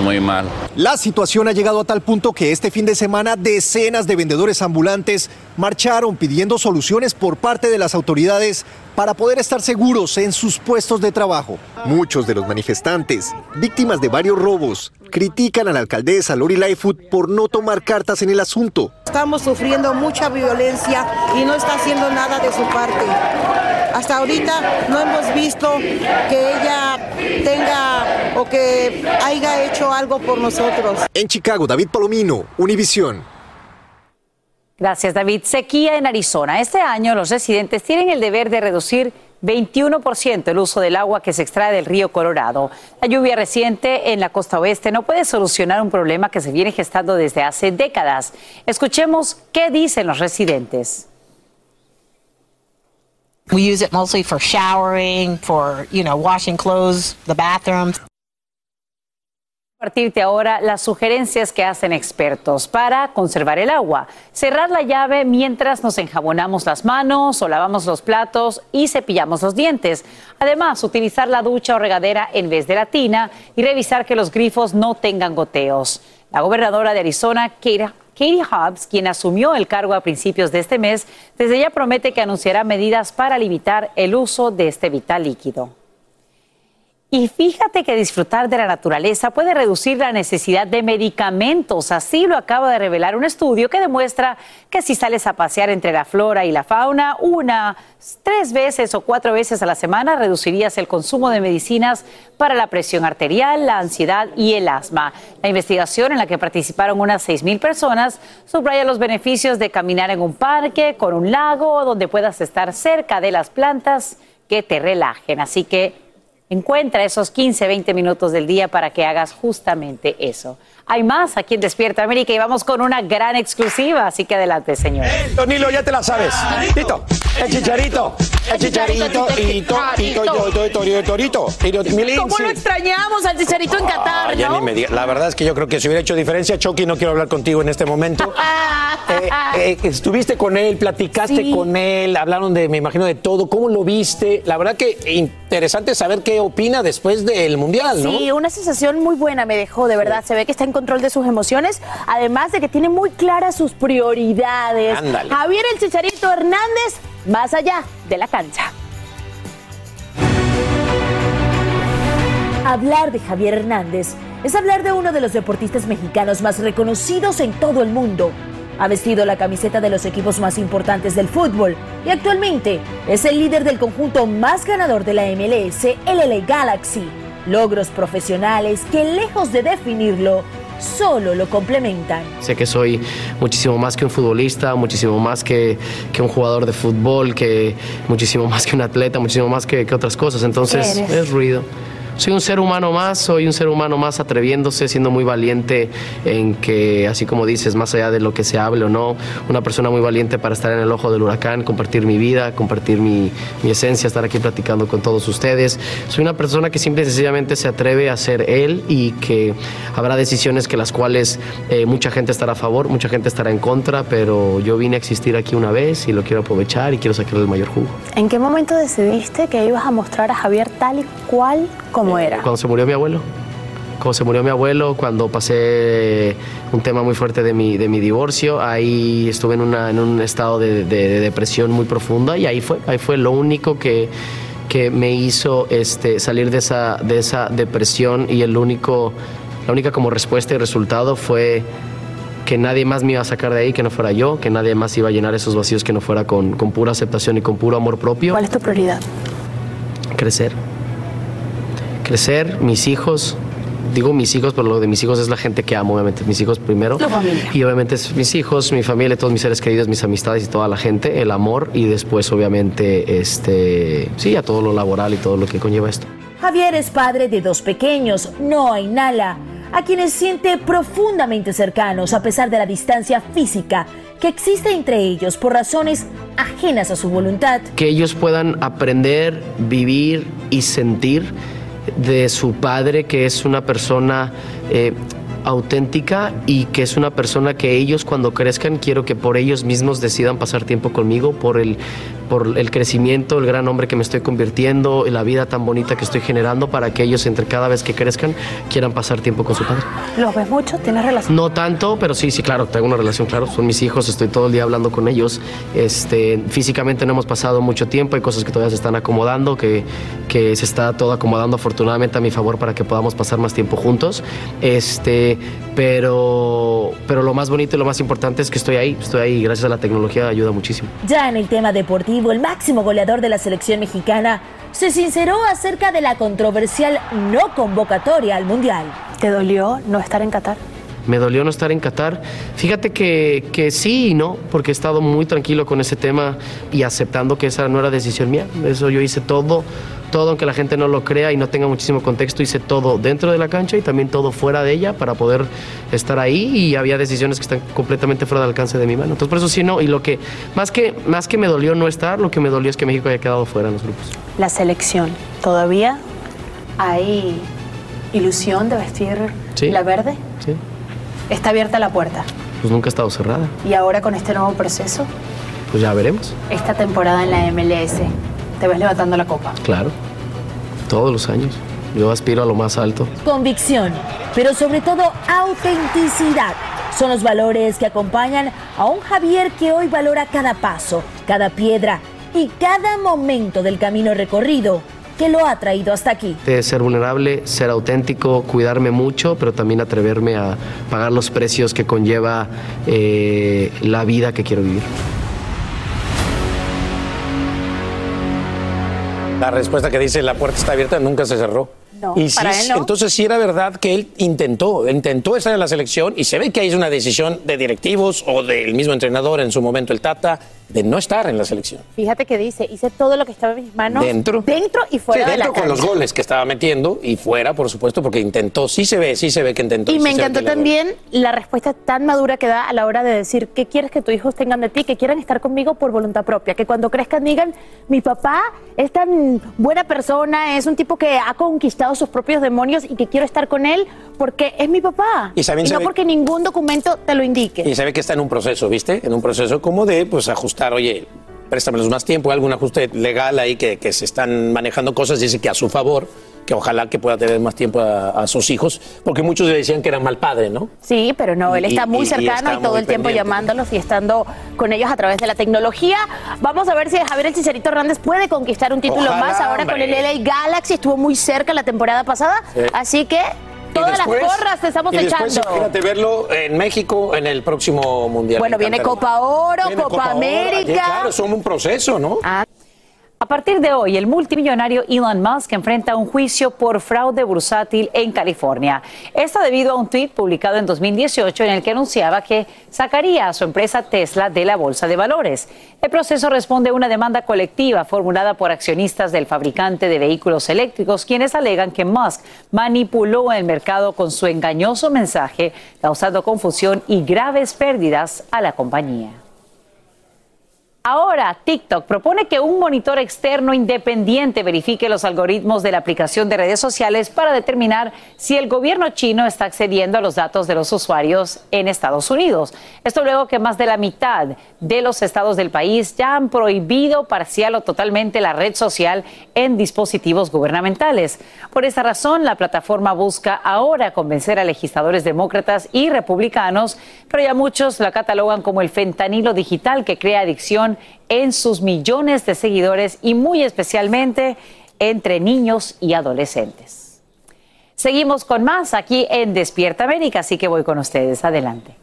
[SPEAKER 52] muy mal.
[SPEAKER 51] La situación ha llegado a tal punto que este fin de semana decenas de vendedores ambulantes marcharon pidiendo soluciones por parte de las autoridades para poder estar seguros en sus puestos de trabajo. Muchos de los manifestantes, víctimas de varios robos, critican a la alcaldesa Lori Lightfoot por no tomar cartas en el asunto.
[SPEAKER 48] Estamos sufriendo mucha violencia y no está haciendo nada de su parte. Hasta ahorita no hemos visto que ella tenga o que haya hecho algo por nosotros.
[SPEAKER 51] En Chicago, David Palomino, Univisión.
[SPEAKER 6] Gracias, David. Sequía en Arizona. Este año los residentes tienen el deber de reducir 21% el uso del agua que se extrae del río Colorado. La lluvia reciente en la costa oeste no puede solucionar un problema que se viene gestando desde hace décadas. Escuchemos qué dicen los residentes.
[SPEAKER 54] We use it mostly for showering, for, you know, washing clothes, the bathrooms.
[SPEAKER 6] Compartirte ahora las sugerencias que hacen expertos para conservar el agua. Cerrar la llave mientras nos enjabonamos las manos o lavamos los platos y cepillamos los dientes. Además, utilizar la ducha o regadera en vez de la tina y revisar que los grifos no tengan goteos. La gobernadora de Arizona, Katie Katie Hobbs, quien asumió el cargo a principios de este mes, desde ya promete que anunciará medidas para limitar el uso de este vital líquido. Y fíjate que disfrutar de la naturaleza puede reducir la necesidad de medicamentos. Así lo acaba de revelar un estudio que demuestra que si sales a pasear entre la flora y la fauna una, tres veces o cuatro veces a la semana, reducirías el consumo de medicinas para la presión arterial, la ansiedad y el asma. La investigación en la que participaron unas 6.000 personas subraya los beneficios de caminar en un parque, con un lago, donde puedas estar cerca de las plantas que te relajen. Así que Encuentra esos 15, 20 minutos del día para que hagas justamente eso. Hay más aquí en Despierta América y vamos con una gran exclusiva, así que adelante, señor.
[SPEAKER 1] Tonilo, ya te la sabes. Tito, el chicharito. El chicharito, y to, y to, to, to, torito,
[SPEAKER 3] ¿Cómo lo extrañamos al chicharito en Qatar, no?
[SPEAKER 1] La verdad es que yo creo que si hubiera hecho diferencia, Chucky, no quiero hablar contigo en este momento. Eh, eh, estuviste con él, platicaste con él, hablaron de, me imagino, de todo. ¿Cómo lo viste? La verdad que interesante saber qué opina después del Mundial, ¿no?
[SPEAKER 55] Sí, una sensación muy buena me dejó, de verdad. Se ve que está en control de sus emociones, además de que tiene muy claras sus prioridades.
[SPEAKER 1] Ándale.
[SPEAKER 55] Javier el Chicharito Hernández, más allá de la cancha. Hablar de Javier Hernández es hablar de uno de los deportistas mexicanos más reconocidos en todo el mundo. Ha vestido la camiseta de los equipos más importantes del fútbol y actualmente es el líder del conjunto más ganador de la MLS, el LA Galaxy. Logros profesionales que lejos de definirlo, solo lo complementan.
[SPEAKER 56] Sé que soy muchísimo más que un futbolista, muchísimo más que, que un jugador de fútbol, que muchísimo más que un atleta, muchísimo más que, que otras cosas. Entonces es ruido. Soy un ser humano más, soy un ser humano más atreviéndose, siendo muy valiente en que, así como dices, más allá de lo que se hable o no, una persona muy valiente para estar en el ojo del huracán, compartir mi vida, compartir mi, mi esencia, estar aquí platicando con todos ustedes. Soy una persona que simple y sencillamente se atreve a ser él y que habrá decisiones que las cuales eh, mucha gente estará a favor, mucha gente estará en contra, pero yo vine a existir aquí una vez y lo quiero aprovechar y quiero sacarle el mayor jugo.
[SPEAKER 55] ¿En qué momento decidiste que ibas a mostrar a Javier tal y cual como era?
[SPEAKER 56] Cuando se murió mi abuelo. Cuando se murió mi abuelo, cuando pasé un tema muy fuerte de mi, de mi divorcio, ahí estuve en, una, en un estado de, de- de depresión muy profunda y ahí fue, ahí fue lo único que, que me hizo este, salir de esa, de esa depresión y el único, la única como respuesta y resultado fue que nadie más me iba a sacar de ahí que no fuera yo, que nadie más iba a llenar esos vacíos que no fuera con, con pura aceptación y con puro amor propio.
[SPEAKER 55] ¿Cuál es tu prioridad?
[SPEAKER 56] Crecer. Crecer, mis hijos. Digo mis hijos, pero lo de mis hijos es la gente que amo, obviamente. Mis hijos primero.
[SPEAKER 55] Tu familia.
[SPEAKER 56] Y obviamente es mis hijos, mi familia, todos mis seres queridos, mis amistades y toda la gente, el amor y después obviamente, este, sí, a todo lo laboral y todo lo que conlleva esto.
[SPEAKER 55] Javier es padre de dos pequeños, Noah y Nala, a quienes siente profundamente cercanos a pesar de la distancia física que existe entre ellos por razones ajenas a su voluntad.
[SPEAKER 56] que ellos puedan aprender, vivir y sentir de su padre, que es una persona eh, auténtica y que es una persona que ellos cuando crezcan quiero que por ellos mismos decidan pasar tiempo conmigo por el por el crecimiento, el gran hombre que me estoy convirtiendo, la vida tan bonita que estoy generando para que ellos entre cada vez que crezcan quieran pasar tiempo con su padre.
[SPEAKER 55] ¿Los ves mucho? ¿Tienes relación?
[SPEAKER 56] No tanto, pero sí, sí, claro, tengo una relación, claro. Son mis hijos, estoy todo el día hablando con ellos. Este, físicamente no hemos pasado mucho tiempo, hay cosas que todavía se están acomodando, que, que se está todo acomodando afortunadamente a mi favor para que podamos pasar más tiempo juntos. Este, pero, pero lo más bonito y lo más importante es que estoy ahí, estoy ahí, gracias a la tecnología ayuda muchísimo.
[SPEAKER 55] Ya en el tema deportivo, el máximo goleador de la selección mexicana se sinceró acerca de la controversial no convocatoria al Mundial. ¿Te dolió no estar en Qatar?
[SPEAKER 56] Me dolió no estar en Qatar. Fíjate que, que sí y no, porque he estado muy tranquilo con ese tema y aceptando que esa no era decisión mía. Eso yo hice todo, todo, aunque la gente no lo crea y no tenga muchísimo contexto, hice todo dentro de la cancha y también todo fuera de ella para poder estar ahí y había decisiones que están completamente fuera del alcance de mi mano. Entonces por eso sí no, y lo que más que, más que me dolió no estar, lo que me dolió es que México haya quedado fuera en los grupos.
[SPEAKER 55] La selección, ¿todavía hay ilusión de vestir
[SPEAKER 56] Sí.
[SPEAKER 55] la verde?
[SPEAKER 56] Sí,
[SPEAKER 55] Está abierta la puerta.
[SPEAKER 56] pues nunca ha estado cerrada.
[SPEAKER 55] Y ahora con este nuevo proceso,
[SPEAKER 56] Pues ya veremos.
[SPEAKER 55] esta temporada en la MLS, te ves levantando la copa.
[SPEAKER 56] Claro. Todos los años. Yo aspiro a lo más alto.
[SPEAKER 55] Convicción, pero sobre todo autenticidad. Son los valores que acompañan a un Javier que hoy valora cada paso, cada piedra y cada momento del camino recorrido que lo ha traído hasta aquí.
[SPEAKER 56] de ser vulnerable, ser auténtico, cuidarme mucho, pero también atreverme a pagar los precios que conlleva eh, la vida que quiero vivir.
[SPEAKER 1] La respuesta que dice la puerta está abierta nunca se cerró.
[SPEAKER 42] No,
[SPEAKER 1] y sí,
[SPEAKER 42] para él no.
[SPEAKER 1] entonces sí era verdad que él intentó, intentó estar en la selección y se ve que ahí es una decisión de directivos o del mismo entrenador en su momento, el Tata, de no estar en la selección.
[SPEAKER 42] Fíjate que dice, hice todo lo que estaba en mis manos.
[SPEAKER 1] Dentro.
[SPEAKER 42] Dentro y fuera
[SPEAKER 1] Sí,
[SPEAKER 42] de la
[SPEAKER 1] dentro con los goles que estaba metiendo y fuera, por supuesto, porque intentó, sí se ve, sí se ve que intentó.
[SPEAKER 42] Y
[SPEAKER 1] sí
[SPEAKER 42] me encantó también la respuesta tan madura que da a la hora de decir qué quieres que tus hijos tengan de ti, que quieran estar conmigo por voluntad propia, que cuando crezcan digan, mi papá es tan buena persona, es un tipo que ha conquistado sus propios demonios y que quiero estar con él porque es mi papá.
[SPEAKER 1] Y
[SPEAKER 42] no porque ningún documento te lo indique.
[SPEAKER 1] Y se ve que está en un proceso, ¿viste? En un proceso como de pues ajustar, oye, préstamelos más tiempo, algún ajuste legal ahí que, que se están manejando cosas, dice que a su favor, que ojalá que pueda tener más tiempo a, a sus hijos, porque muchos le decían que era mal padre, ¿no?
[SPEAKER 42] Sí, pero no, él está
[SPEAKER 1] y-
[SPEAKER 42] muy
[SPEAKER 1] y
[SPEAKER 42] cercano y, todo el tiempo
[SPEAKER 1] pendiente.
[SPEAKER 42] llamándolos y estando con ellos a través de la tecnología. Vamos a ver si Javier el Chicharito Hernández puede conquistar un título
[SPEAKER 1] Ojalá,
[SPEAKER 42] más ahora con el. LA Galaxy. Estuvo muy cerca la temporada pasada,
[SPEAKER 1] Sí.
[SPEAKER 42] así que todas
[SPEAKER 1] después-
[SPEAKER 42] las porras te estamos
[SPEAKER 1] y después,
[SPEAKER 42] echando.
[SPEAKER 1] imagínate verlo en México en el próximo Mundial.
[SPEAKER 42] Bueno, viene. Copa Oro,
[SPEAKER 1] Viene
[SPEAKER 42] Copa, América.
[SPEAKER 1] Claro, son un proceso, ¿no?
[SPEAKER 6] A partir de hoy, el multimillonario Elon Musk enfrenta un juicio por fraude bursátil en California. Esto debido a un tuit publicado en 2018 en el que anunciaba que sacaría a su empresa Tesla de la bolsa de valores. El proceso responde a una demanda colectiva formulada por accionistas del fabricante de vehículos eléctricos, quienes alegan que Musk manipuló el mercado con su engañoso mensaje, causando confusión y graves pérdidas a la compañía. Ahora, TikTok propone que un monitor externo independiente verifique los algoritmos de la aplicación de redes sociales para determinar si el gobierno chino está accediendo a los datos de los usuarios en Estados Unidos. Esto luego que más de la mitad de los estados del país ya han prohibido parcial o totalmente la red social en dispositivos gubernamentales. Por esta razón, la plataforma busca ahora convencer a legisladores demócratas y republicanos, pero ya muchos la catalogan como el fentanilo digital que crea adicción en sus millones de seguidores y muy especialmente entre niños y adolescentes. Seguimos con más aquí en Despierta América, así que voy con ustedes. Adelante.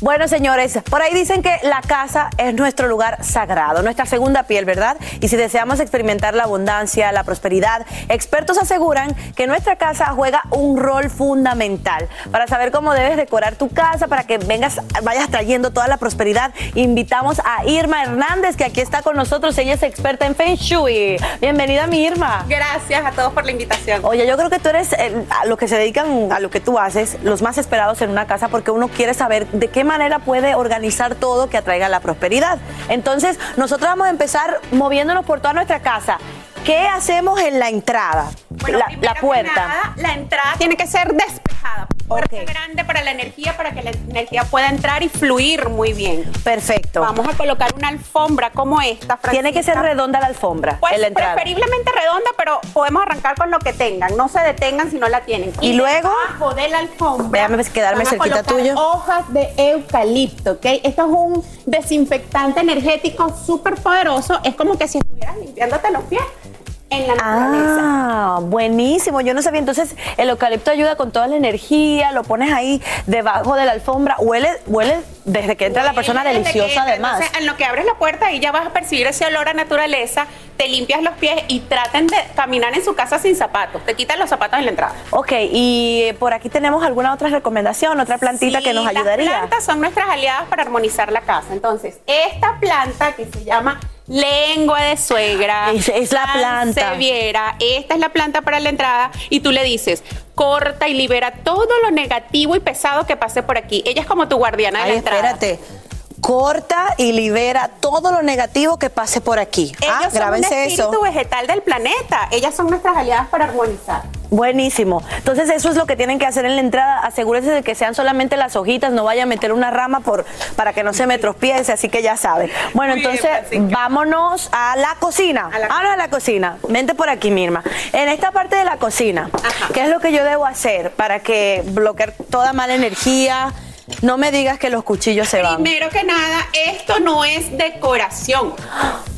[SPEAKER 3] Bueno, señores, por ahí dicen que la casa es nuestro lugar sagrado, nuestra segunda piel, ¿verdad? Y si deseamos experimentar la abundancia, la prosperidad, expertos aseguran que nuestra casa juega un rol fundamental. Para saber cómo debes decorar tu casa, para que vengas, vayas trayendo toda la prosperidad, invitamos a Irma Hernández, que aquí está con nosotros. Ella es experta en Feng Shui. Bienvenida, mi Irma.
[SPEAKER 57] Gracias a todos por la invitación.
[SPEAKER 3] Oye, yo creo que tú eres, eh, a los que se dedican a lo que tú haces, los más esperados en una casa porque uno quiere saber de qué manera puede organizar todo que atraiga la prosperidad. Entonces, nosotros vamos a empezar moviéndonos por toda nuestra casa. ¿Qué hacemos en la entrada?
[SPEAKER 57] Bueno,
[SPEAKER 3] la, la puerta.
[SPEAKER 57] nada, la entrada tiene que ser despejada. Puerta grande para la energía, para que la energía pueda entrar y fluir muy bien.
[SPEAKER 3] Perfecto.
[SPEAKER 57] Vamos a colocar una alfombra como esta.
[SPEAKER 3] Tiene que ser redonda la alfombra
[SPEAKER 57] Pues
[SPEAKER 3] en la entrada.
[SPEAKER 57] preferiblemente redonda, pero podemos arrancar con lo que tengan. No se detengan si no la tienen.
[SPEAKER 3] Y luego-
[SPEAKER 57] debajo de la alfombra.
[SPEAKER 3] Déjame quedarme
[SPEAKER 57] van a
[SPEAKER 3] cerquita tuyo.
[SPEAKER 57] Hojas de eucalipto, ¿ok? Esto es un desinfectante energético súper poderoso. Es como que si estuvieras limpiándote los pies en la naturaleza.
[SPEAKER 3] Ah, buenísimo. Yo no sabía. Entonces, el eucalipto ayuda con toda la energía, lo pones ahí debajo de la alfombra. Huele, huele desde que entra la persona deliciosa,
[SPEAKER 57] entra,
[SPEAKER 3] además.
[SPEAKER 57] entonces, en lo que abres la puerta y ya vas a percibir ese olor a naturaleza, te limpias los pies y traten de caminar en su casa sin zapatos. Te quitan los zapatos en la entrada.
[SPEAKER 3] Ok, y por aquí tenemos alguna otra recomendación, otra plantita que nos ayudaría.
[SPEAKER 57] Las plantas son nuestras aliadas para armonizar la casa. Entonces, esta planta que se llama lengua de suegra,
[SPEAKER 3] Es- es la planta.
[SPEAKER 57] Sansevieria, esta es la planta para la entrada y tú le dices, corta y libera todo lo negativo y pesado que pase por aquí. Ella es como tu guardiana de la entrada.
[SPEAKER 3] espérate. Corta y libera todo lo negativo que pase por aquí.
[SPEAKER 57] Ellos
[SPEAKER 3] ah,
[SPEAKER 57] son un espíritu
[SPEAKER 3] eso.
[SPEAKER 57] vegetal del planeta. Ellas son nuestras aliadas para armonizar.
[SPEAKER 3] Buenísimo. Entonces eso es lo que tienen que hacer en la entrada. Asegúrense de que sean solamente las hojitas, no vaya a meter una rama por, para que no se me tropiece, así que ya saben. Bueno,
[SPEAKER 57] Muy bien,
[SPEAKER 3] entonces vámonos a la cocina. Vámonos a la cocina. Vente por aquí, Mirma. En esta parte de la cocina, ¿qué es lo que yo debo hacer para que bloquear toda mala energía? No me digas que los cuchillos se van.
[SPEAKER 57] Primero que nada, esto no es decoración.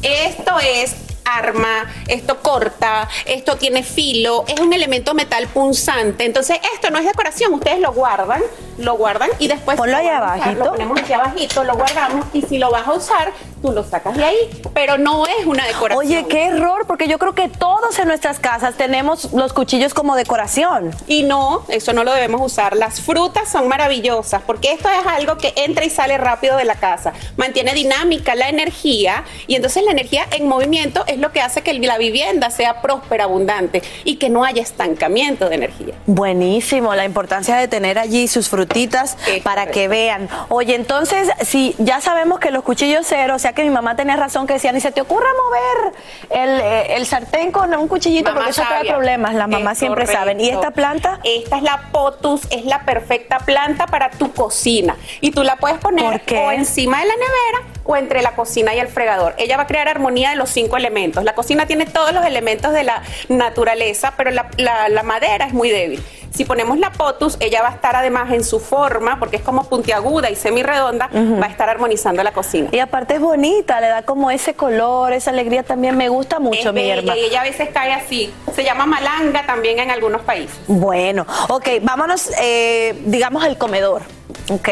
[SPEAKER 57] Esto es arma, esto corta, esto tiene filo, es un elemento metal punzante. Entonces, esto no es decoración, ustedes lo guardan, lo guardan y después
[SPEAKER 3] Ponlo
[SPEAKER 57] lo
[SPEAKER 3] ahí
[SPEAKER 57] usar,
[SPEAKER 3] abajito.
[SPEAKER 57] Lo ponemos aquí abajito, lo guardamos y si lo vas a usar, tú lo sacas de ahí, pero no es una decoración.
[SPEAKER 3] Oye, qué error, porque yo creo que todos en nuestras casas tenemos los cuchillos como decoración.
[SPEAKER 57] Y no, eso no lo debemos usar. Las frutas son maravillosas porque esto es algo que entra y sale rápido de la casa. Mantiene dinámica la energía y entonces la energía en movimiento es lo que hace que la vivienda sea próspera, abundante y que no haya estancamiento de energía.
[SPEAKER 3] Buenísimo, la importancia de tener allí sus frutitas para que vean. Oye, entonces, si ya sabemos que los cuchillos cero, o sea que mi mamá tenía razón que decía, ni se te ocurra mover el, eh, el sartén con un cuchillito
[SPEAKER 57] Mamá
[SPEAKER 3] porque eso trae
[SPEAKER 57] sabia.
[SPEAKER 3] problemas, las mamás
[SPEAKER 57] Es
[SPEAKER 3] siempre saben. ¿Y esta planta?
[SPEAKER 57] Esta es la potus, es la perfecta planta para tu cocina. Y tú la puedes poner o encima de la nevera o entre la cocina y el fregador. Ella va a crear armonía de los cinco elementos. La cocina tiene todos los elementos de la naturaleza, pero la, la- la madera es muy débil. Si ponemos la potus, ella va a estar además en su forma, porque es como puntiaguda y semi-redonda, va a estar armonizando la cocina.
[SPEAKER 3] Y aparte es bonita, le da como ese color, esa alegría también. Me gusta mucho,
[SPEAKER 57] Es
[SPEAKER 3] mi hermana.
[SPEAKER 57] y ella a veces cae así. Se llama malanga también en algunos países.
[SPEAKER 3] Bueno, ok, vámonos, eh, digamos, al comedor. Ok.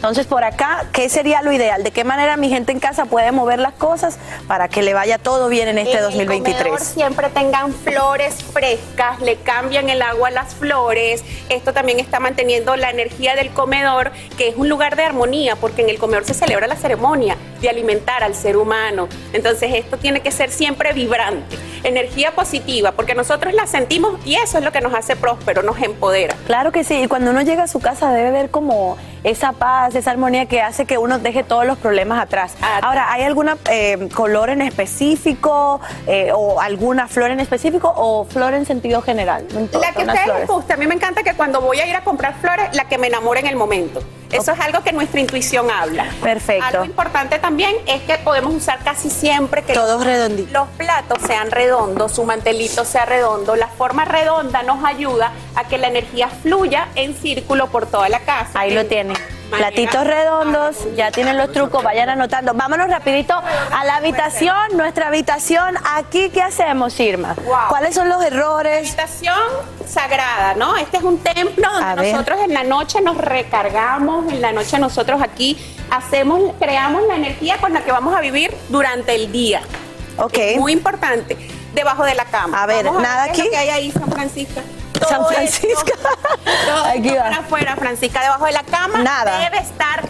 [SPEAKER 3] Entonces, por acá, ¿qué sería lo ideal? ¿De qué manera mi gente en casa puede mover las cosas para que le vaya todo bien en este
[SPEAKER 57] En el
[SPEAKER 3] 2023?
[SPEAKER 57] comedor siempre tengan flores frescas, le cambian el agua a las flores. Esto también está manteniendo la energía del comedor, que es un lugar de armonía, porque en el comedor se celebra la ceremonia de alimentar al ser humano. Entonces esto tiene que ser siempre vibrante, energía positiva, porque nosotros la sentimos y eso es lo que nos hace próspero, nos empodera.
[SPEAKER 3] Claro que sí, y cuando uno llega a su casa debe ver como esa paz, esa armonía que hace que uno deje todos los problemas atrás. Ahora, ¿hay algún color en específico eh, o alguna flor en específico o flor en sentido general? No importa,
[SPEAKER 57] La que ustedes les guste. A mí me encanta que cuando voy a ir a comprar flores, la que me enamore en el momento. Eso es algo que nuestra intuición habla.
[SPEAKER 3] Perfecto.
[SPEAKER 57] Algo importante también es que podemos usar casi siempre que
[SPEAKER 3] Todos
[SPEAKER 57] los,
[SPEAKER 3] redonditos.
[SPEAKER 57] los platos sean redondos, su mantelito sea redondo. La forma redonda nos ayuda a que la energía fluya en círculo por toda la casa.
[SPEAKER 3] Ahí lo tienen. Platitos redondos, ya tienen los trucos, vayan anotando. Vámonos rapidito a la habitación, nuestra habitación. Aquí, ¿qué hacemos, Irma? ¿Cuáles son los errores?
[SPEAKER 57] Habitación sagrada, ¿no? Este es un templo donde nosotros en la noche nos recargamos, en la noche nosotros aquí hacemos, creamos la energía con la que vamos a vivir durante el día.
[SPEAKER 3] Ok.
[SPEAKER 57] muy importante. Debajo de la cama.
[SPEAKER 3] A ver,
[SPEAKER 57] Vamos
[SPEAKER 3] nada
[SPEAKER 57] qué es lo
[SPEAKER 3] aquí.
[SPEAKER 57] que hay ahí, San Francisco.
[SPEAKER 3] San Francisco.
[SPEAKER 57] esto,
[SPEAKER 3] Aquí va.
[SPEAKER 57] para afuera, Francisca, debajo de la cama.
[SPEAKER 3] Nada.
[SPEAKER 57] Debe estar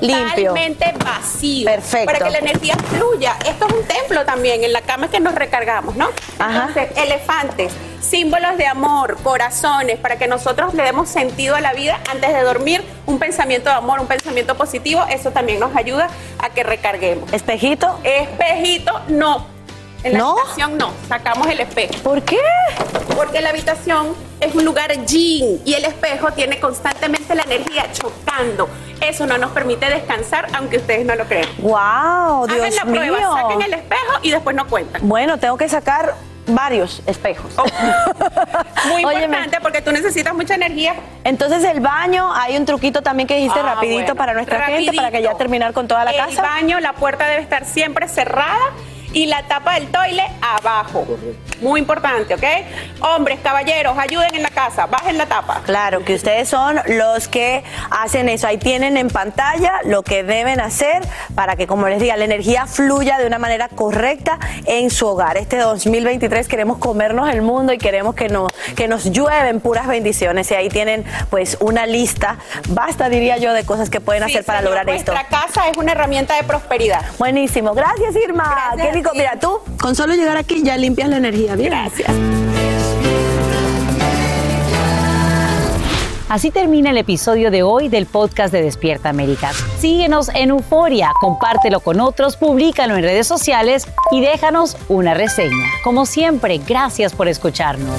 [SPEAKER 3] Limpio.
[SPEAKER 57] totalmente vacío.
[SPEAKER 3] Perfecto.
[SPEAKER 57] Para que la energía fluya. Esto es un templo también. En la cama es que nos recargamos, ¿no? Entonces, elefantes, símbolos de amor, corazones, para que nosotros le demos sentido a la vida antes de dormir. Un pensamiento de amor, un pensamiento positivo, eso también nos ayuda a que recarguemos.
[SPEAKER 3] ¿Espejito?
[SPEAKER 57] Espejito, no. En la
[SPEAKER 3] ¿No?
[SPEAKER 57] habitación no, sacamos el espejo.
[SPEAKER 3] ¿Por qué?
[SPEAKER 57] Porque la habitación es un lugar yin y el espejo tiene constantemente la energía chocando. Eso no nos permite descansar, aunque ustedes no lo crean.
[SPEAKER 3] ¡Wow! Dios
[SPEAKER 57] Hagan la prueba, saquen el espejo y después no cuentan.
[SPEAKER 3] Bueno, tengo que sacar varios espejos.
[SPEAKER 57] Muy
[SPEAKER 3] Óyeme.
[SPEAKER 57] importante porque tú necesitas mucha energía.
[SPEAKER 3] Entonces el baño, hay un truquito también que dijiste
[SPEAKER 57] Ah,
[SPEAKER 3] rapidito
[SPEAKER 57] bueno.
[SPEAKER 3] para nuestra gente, para que ya terminar con toda la
[SPEAKER 57] el
[SPEAKER 3] casa.
[SPEAKER 57] baño, la puerta debe estar siempre cerrada y la tapa del toile abajo. Muy importante, ¿ok? Hombres, caballeros, ayuden en la casa, bajen la tapa.
[SPEAKER 3] Claro, que ustedes son los que hacen eso. Ahí tienen en pantalla lo que deben hacer para que, como les diga, la energía fluya de una manera correcta en su hogar. Este 2023 queremos comernos el mundo y queremos que nos, que nos llueven puras bendiciones. Y ahí tienen pues una lista, basta diría yo, de cosas que pueden
[SPEAKER 57] Sí,
[SPEAKER 3] hacer para
[SPEAKER 57] señor,
[SPEAKER 3] lograr esto.
[SPEAKER 57] Nuestra casa es una herramienta de prosperidad.
[SPEAKER 3] Buenísimo. Gracias, Irma.
[SPEAKER 57] Gracias
[SPEAKER 3] Qué rico. Mira, tú con solo llegar aquí ya limpias la energía. Bien.
[SPEAKER 57] Gracias.
[SPEAKER 6] Así termina el episodio de hoy del podcast de Despierta América. Síguenos en Euforia, compártelo con otros, públicalo en redes sociales y déjanos una reseña. Como siempre, gracias por escucharnos.